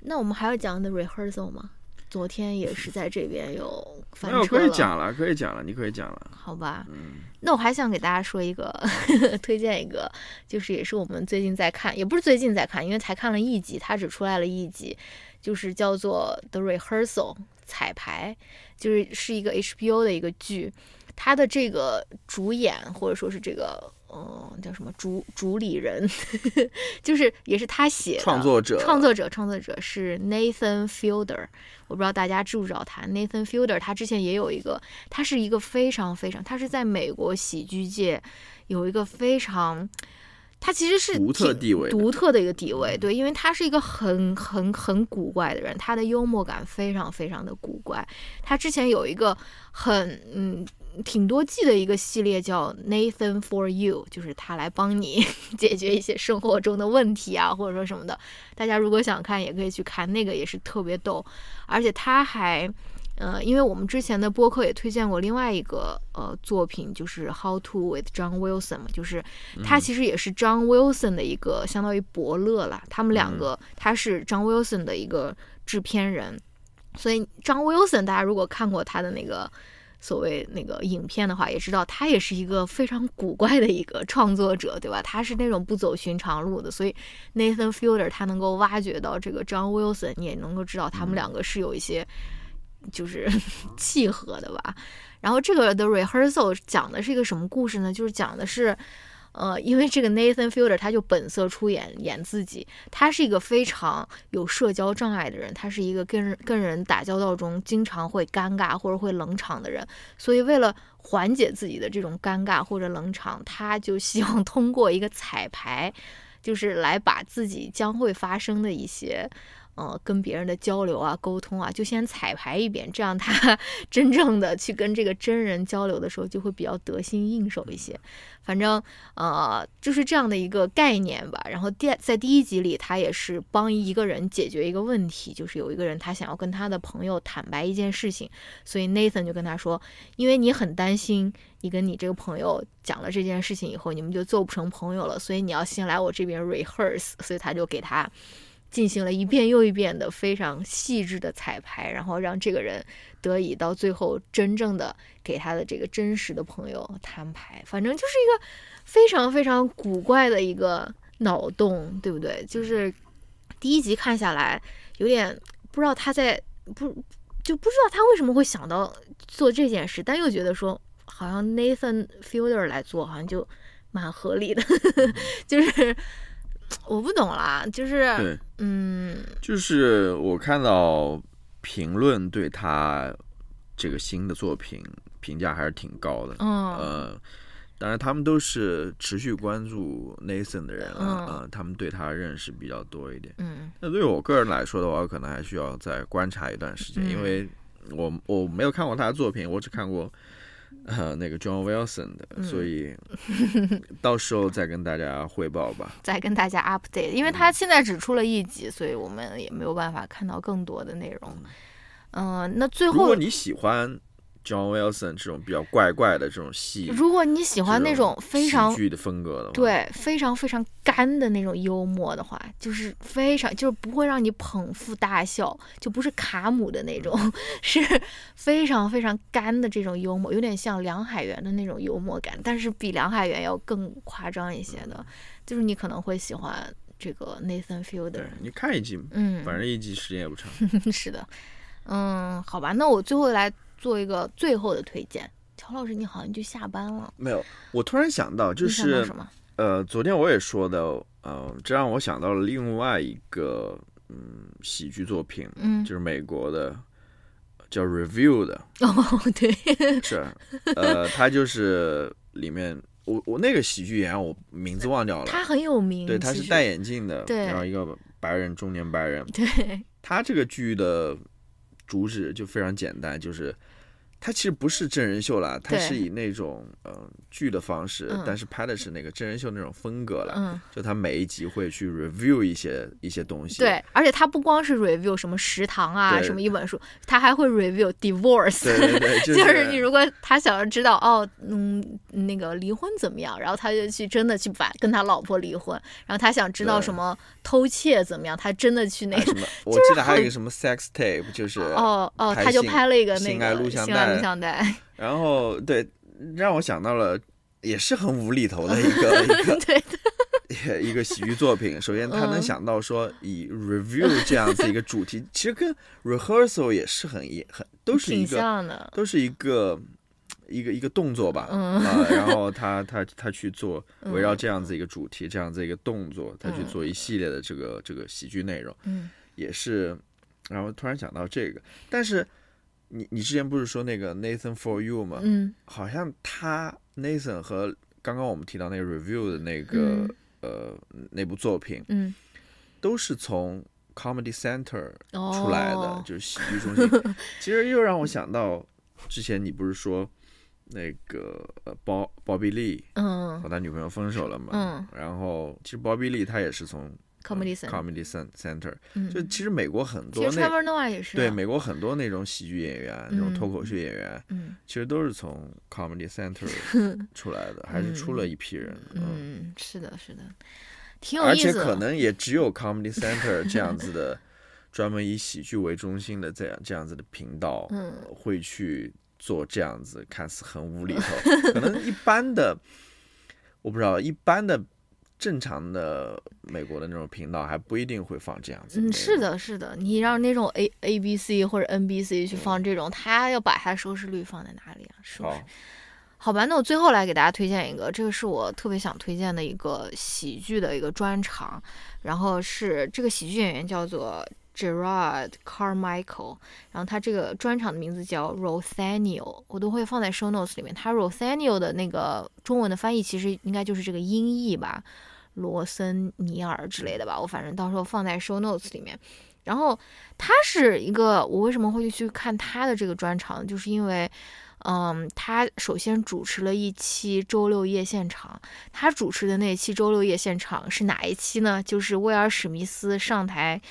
那我们还要讲的 rehearsal 吗？昨天也是在这边有翻车了。可以讲了，可以讲了，你可以讲了。好吧。嗯。那我还想给大家说一个，推荐一个，就是也是我们最近在看，也不是最近在看，因为才看了一集，它只出来了一集，就是叫做《The Rehearsal》彩排，就是是一个 HBO 的一个剧，它的这个主演或者说是这个。嗯，叫什么主主理人，就是也是他写的创作者，创作者，创作者是 Nathan Fielder。我不知道大家知不知道他，Nathan Fielder，他之前也有一个，他是一个非常非常，他是在美国喜剧界有一个非常，他其实是独特地位，独特的一个地位，对，因为他是一个很很很古怪的人，他的幽默感非常非常的古怪。他之前有一个很嗯。挺多季的一个系列叫 Nathan for You，就是他来帮你 解决一些生活中的问题啊，或者说什么的。大家如果想看，也可以去看，那个也是特别逗。而且他还，呃，因为我们之前的播客也推荐过另外一个呃作品，就是 How to with John Wilson 嘛，就是他其实也是 John Wilson 的一个相当于伯乐啦。他们两个，他是 John Wilson 的一个制片人，所以 John Wilson 大家如果看过他的那个。所谓那个影片的话，也知道他也是一个非常古怪的一个创作者，对吧？他是那种不走寻常路的，所以 Nathan Fielder 他能够挖掘到这个 John Wilson，你也能够知道他们两个是有一些就是 契合的吧。然后这个 The Rehearsal 讲的是一个什么故事呢？就是讲的是。呃，因为这个 Nathan Fielder 他就本色出演演自己，他是一个非常有社交障碍的人，他是一个跟人跟人打交道中经常会尴尬或者会冷场的人，所以为了缓解自己的这种尴尬或者冷场，他就希望通过一个彩排，就是来把自己将会发生的一些。呃，跟别人的交流啊、沟通啊，就先彩排一遍，这样他 真正的去跟这个真人交流的时候，就会比较得心应手一些。反正呃，就是这样的一个概念吧。然后第在第一集里，他也是帮一个人解决一个问题，就是有一个人他想要跟他的朋友坦白一件事情，所以 Nathan 就跟他说，因为你很担心你跟你这个朋友讲了这件事情以后，你们就做不成朋友了，所以你要先来我这边 rehearse，所以他就给他。进行了一遍又一遍的非常细致的彩排，然后让这个人得以到最后真正的给他的这个真实的朋友摊牌。反正就是一个非常非常古怪的一个脑洞，对不对？就是第一集看下来，有点不知道他在不就不知道他为什么会想到做这件事，但又觉得说好像 Nathan Fielder 来做好像就蛮合理的，就是。我不懂啦，就是嗯，就是我看到评论对他这个新的作品评价还是挺高的，嗯，呃，当然他们都是持续关注 Nathan 的人啊，他们对他认识比较多一点，嗯，那对我个人来说的话，可能还需要再观察一段时间，因为我我没有看过他的作品，我只看过。呃，那个 John Wilson 的，所以 到时候再跟大家汇报吧，再跟大家 update，因为他现在只出了一集，所以我们也没有办法看到更多的内容。嗯，那最后，如果你喜欢。John Wilson 这种比较怪怪的这种戏，如果你喜欢那种非常剧的风格的，对，非常非常干的那种幽默的话，就是非常就是不会让你捧腹大笑，就不是卡姆的那种，是非常非常干的这种幽默，有点像梁海源的那种幽默感，但是比梁海源要更夸张一些的，就是你可能会喜欢这个 Nathan Fielder。你看一集，嗯，反正一集时间也不长。是的，嗯，好吧，那我最后来。做一个最后的推荐，乔老师，你好像就下班了。没有，我突然想到，就是呃，昨天我也说的，呃，这让我想到了另外一个嗯喜剧作品，嗯，就是美国的叫《Review》的。哦，对，是，呃，他就是里面我我那个喜剧演员，我名字忘掉了。他很有名，对，他是戴眼镜的，对，然后一个白人中年白人。对，他这个剧的主旨就非常简单，就是。它其实不是真人秀啦，它是以那种呃剧的方式，但是拍的是那个真人秀那种风格了。嗯，就他每一集会去 review 一些一些东西。对，而且他不光是 review 什么食堂啊，什么一本书，他还会 review divorce。对对对，就是你如果他想要知道哦，嗯，那个离婚怎么样，然后他就去真的去把跟他老婆离婚。然后他想知道什么偷窃怎么样，他真的去那个。我记得还有一个什么 sex tape，就是哦哦，他就拍了一个那个录像带。录像带，然后对，让我想到了，也是很无厘头的一个 一个对 一个喜剧作品，首先他能嗯。想到说以 review 这样子一个主题，其实跟 rehearsal 也是很也很都是一个。都是一个一个一个动作吧，嗯。啊，然后他他他去做嗯。围绕这样子一个主题，这样子一个动作，他去嗯做一系列的这个这个喜剧内容，嗯。也是，然后突然想到这个，但是你你之前不是说那个 Nathan for You 吗？嗯好像他 Nathan 和刚刚我们提到那个 review 的那个、嗯呃那部作品，嗯，都是从 Comedy Center 哦，出来的，就是喜剧中心。其实又让我想到，之前你不是说那个呃鲍鲍比利嗯和他女朋友分手了嘛？嗯。然后其实鲍比利他也是从，comedy Center，嗯，就其实美国很其实多那 Trevor Noah 也是啊，对美国很多那种喜剧演员、那种嗯。脱口秀演员，嗯。其实都是从 Comedy Center 出来的，还是出了一批人。嗯。嗯，是的，是的，挺有而意思的。且可能也只有 Comedy Center 这样子的专门以喜剧为中心的这样这样子的频道，嗯。会去做这样子看似很无厘头，可能一般的我不知道，一般的正常的美国的那种频道还不一定会放这样子。嗯，是，的，是的，你让那种 A A B C 或者 N B C 去放这种，他要把他收视率放在哪里啊？是不是好？，好吧，那我最后来给大家推荐一个，这个是我特别想推荐的一个喜剧的一个专场，然后是这个喜剧演员叫做 Gerard Carmichael，然后他这个专场的名字叫 Rothaniel，我都会放在 show notes 里面。他 Rothaniel 的那个中文的翻译其实应该就是这个音译吧，罗森尼尔之类的吧，我反正到时候放在 show notes 里面。然后他是一个，我为什么会去看他的这个专场，就是因为。嗯，他首先主持了一期周六夜现场，他主持的那期周六夜现场是哪一期呢？就是威尔史密斯上台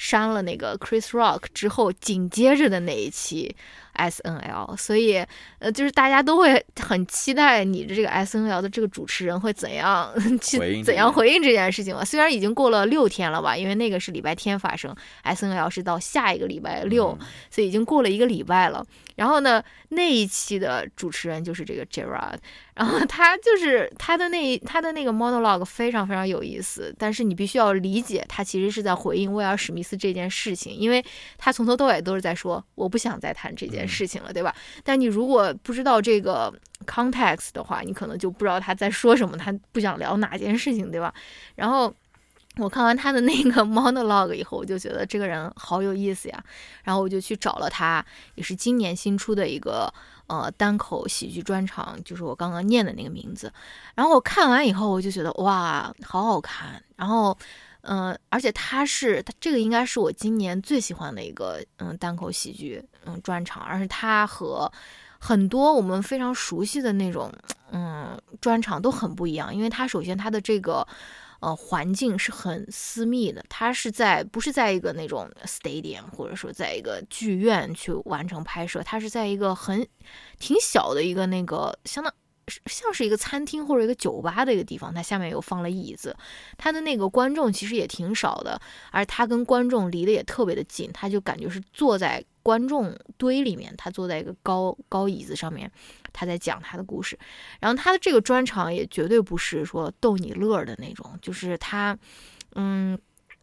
删了那个 Chris Rock 之后，紧接着的那一期 S N L，所以呃，就是大家都会很期待你的这个 S N L 的这个主持人会怎样去怎样回应这件事情嘛。虽然已经过了六天了吧，因为那个是礼拜天发生，S N L 是到下一个礼拜六，嗯所以已经过了一个礼拜了。然后呢，那一期的主持人就是这个 Gerard，然后他就是他的那他的那个 monologue 非常非常有意思，但是你必须要理解，他其实是在回应威尔史密斯这件事情，因为他从头到尾都是在说我不想再谈这件事情了，对吧？但你如果不知道这个 context 的话，你可能就不知道他在说什么，他不想聊哪件事情，对吧？然后。我看完他的那个 monologue 以后，我就觉得这个人好有意思呀，然后我就去找了他，也是今年新出的一个呃单口喜剧专场，就是我刚刚念的那个名字。然后我看完以后，我就觉得哇，好好看。然后，嗯、而且他是他这个应该是我今年最喜欢的一个嗯单口喜剧嗯专场，而是他和很多我们非常熟悉的那种嗯专场都很不一样，因为他首先他的这个。呃，环境是很私密的，它是在不是在一个那种 stadium 或者说在一个剧院去完成拍摄，它是在一个很挺小的一个那个相当像是一个餐厅或者一个酒吧的一个地方，它下面有放了椅子，它的那个观众其实也挺少的，而他跟观众离得也特别的近，他就感觉是坐在观众堆里面，他坐在一个高高椅子上面，他在讲他的故事。然后他的这个专场也绝对不是说逗你乐的那种，就是他，嗯。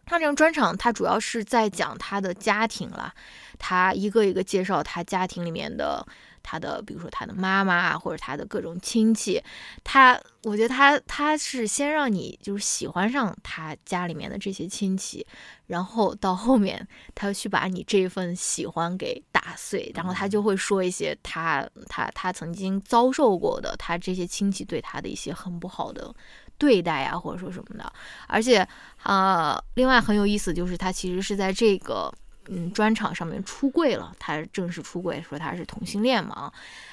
他这种专场，他主要是在讲他的家庭啦，他一个一个介绍他家庭里面的他的，比如说他的妈妈啊，或者他的各种亲戚。他，我觉得他他是先让你就是喜欢上他家里面的这些亲戚，然后到后面他去把你这份喜欢给打碎，然后他就会说一些他他他曾经遭受过的，他这些亲戚对他的一些很不好的对待啊，或者说什么的。而且啊、呃另外很有意思就是他其实是在这个嗯专场上面出柜了，他正式出柜说他是同性恋嘛，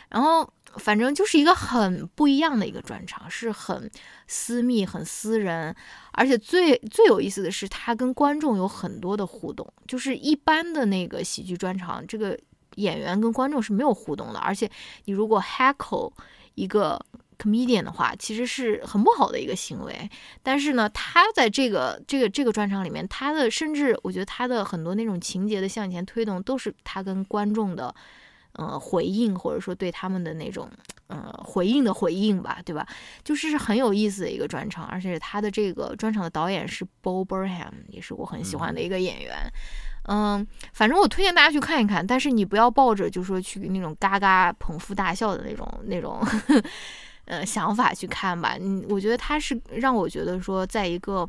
然后。反正就是一个很不一样的一个专场，是很私密、很私人，而且最最有意思的是，他跟观众有很多的互动。就是一般的那个喜剧专场，这个演员跟观众是没有互动的，而且你如果 heckle 一个 comedian 的话，其实是很不好的一个行为。但是呢，他在这个这个这个专场里面，他的甚至我觉得他的很多那种情节的向前推动，都是他跟观众的。呃，回应或者说对他们的那种呃回应的回应吧，对吧？就是很有意思的一个专场，而且他的这个专场的导演是 Bo Burnham，也是我很喜欢的一个演员。嗯，反正我推荐大家去看一看，但是你不要抱着就说去那种嘎嘎捧腹大笑的那种那种呃想法去看吧。嗯，我觉得他是让我觉得说，在一个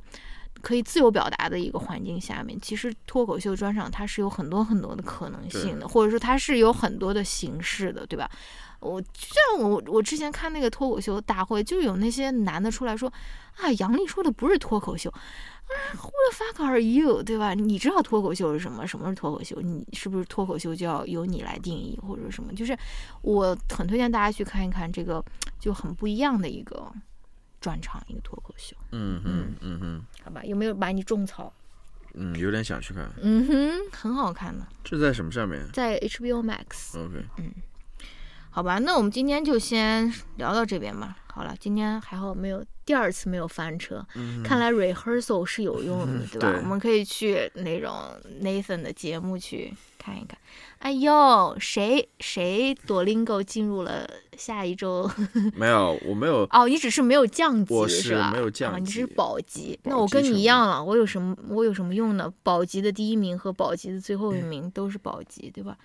可以自由表达的一个环境下面，其实脱口秀专场它是有很多很多的可能性的，或者说它是有很多的形式的，对吧？我像我我之前看那个脱口秀大会，就有那些男的出来说啊，杨笠说的不是脱口秀。啊，Who the fuck are you？对吧？你知道脱口秀是什么？什么是脱口秀？你是不是脱口秀就要由你来定义，或者什么？就是我很推荐大家去看一看这个就很不一样的一个专场，一个脱口秀。嗯哼，嗯哼，好吧，有没有把你种草？嗯，有点想去看。嗯哼，很好看的。这在什么上面？在 HBO Max。OK。嗯，好吧，那我们今天就先聊到这边吧。好了，今天还好没有第二次没有翻车，看来 rehearsal 是有用的，对吧？我们可以去那种 Nathan 的节目去看一看。哎呦，谁谁 Duolingo 进入了下一周？没有，我没有。哦，你只是没有降级是吧？没有降级，你是保级。那我跟你一样了，我有什么我有什么用呢？保级的第一名和保级的最后一名都是保级，对吧？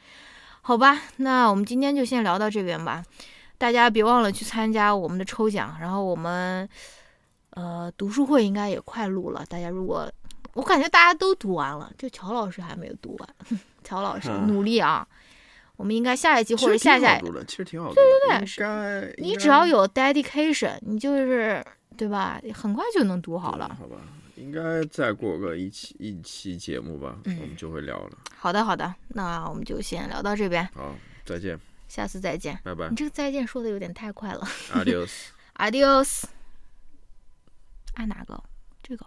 好吧，那我们今天就先聊到这边吧。大家别忘了去参加我们的抽奖，然后我们，呃，读书会应该也快录了。大家如果，我感觉大家都读完了，就乔老师还没有读完。乔老师努力啊！我们应该下一期或者下下，其实挺好。对对对，你只要有 dedication，你就是对吧？很快就能读好了。好吧，应该再过个一期一期节目吧，我们就会聊了。好的好的，那我们就先聊到这边。好，再见。下次再见，拜拜。你这个再见说的有点太快了。Adios，Adios。按哪个？这个。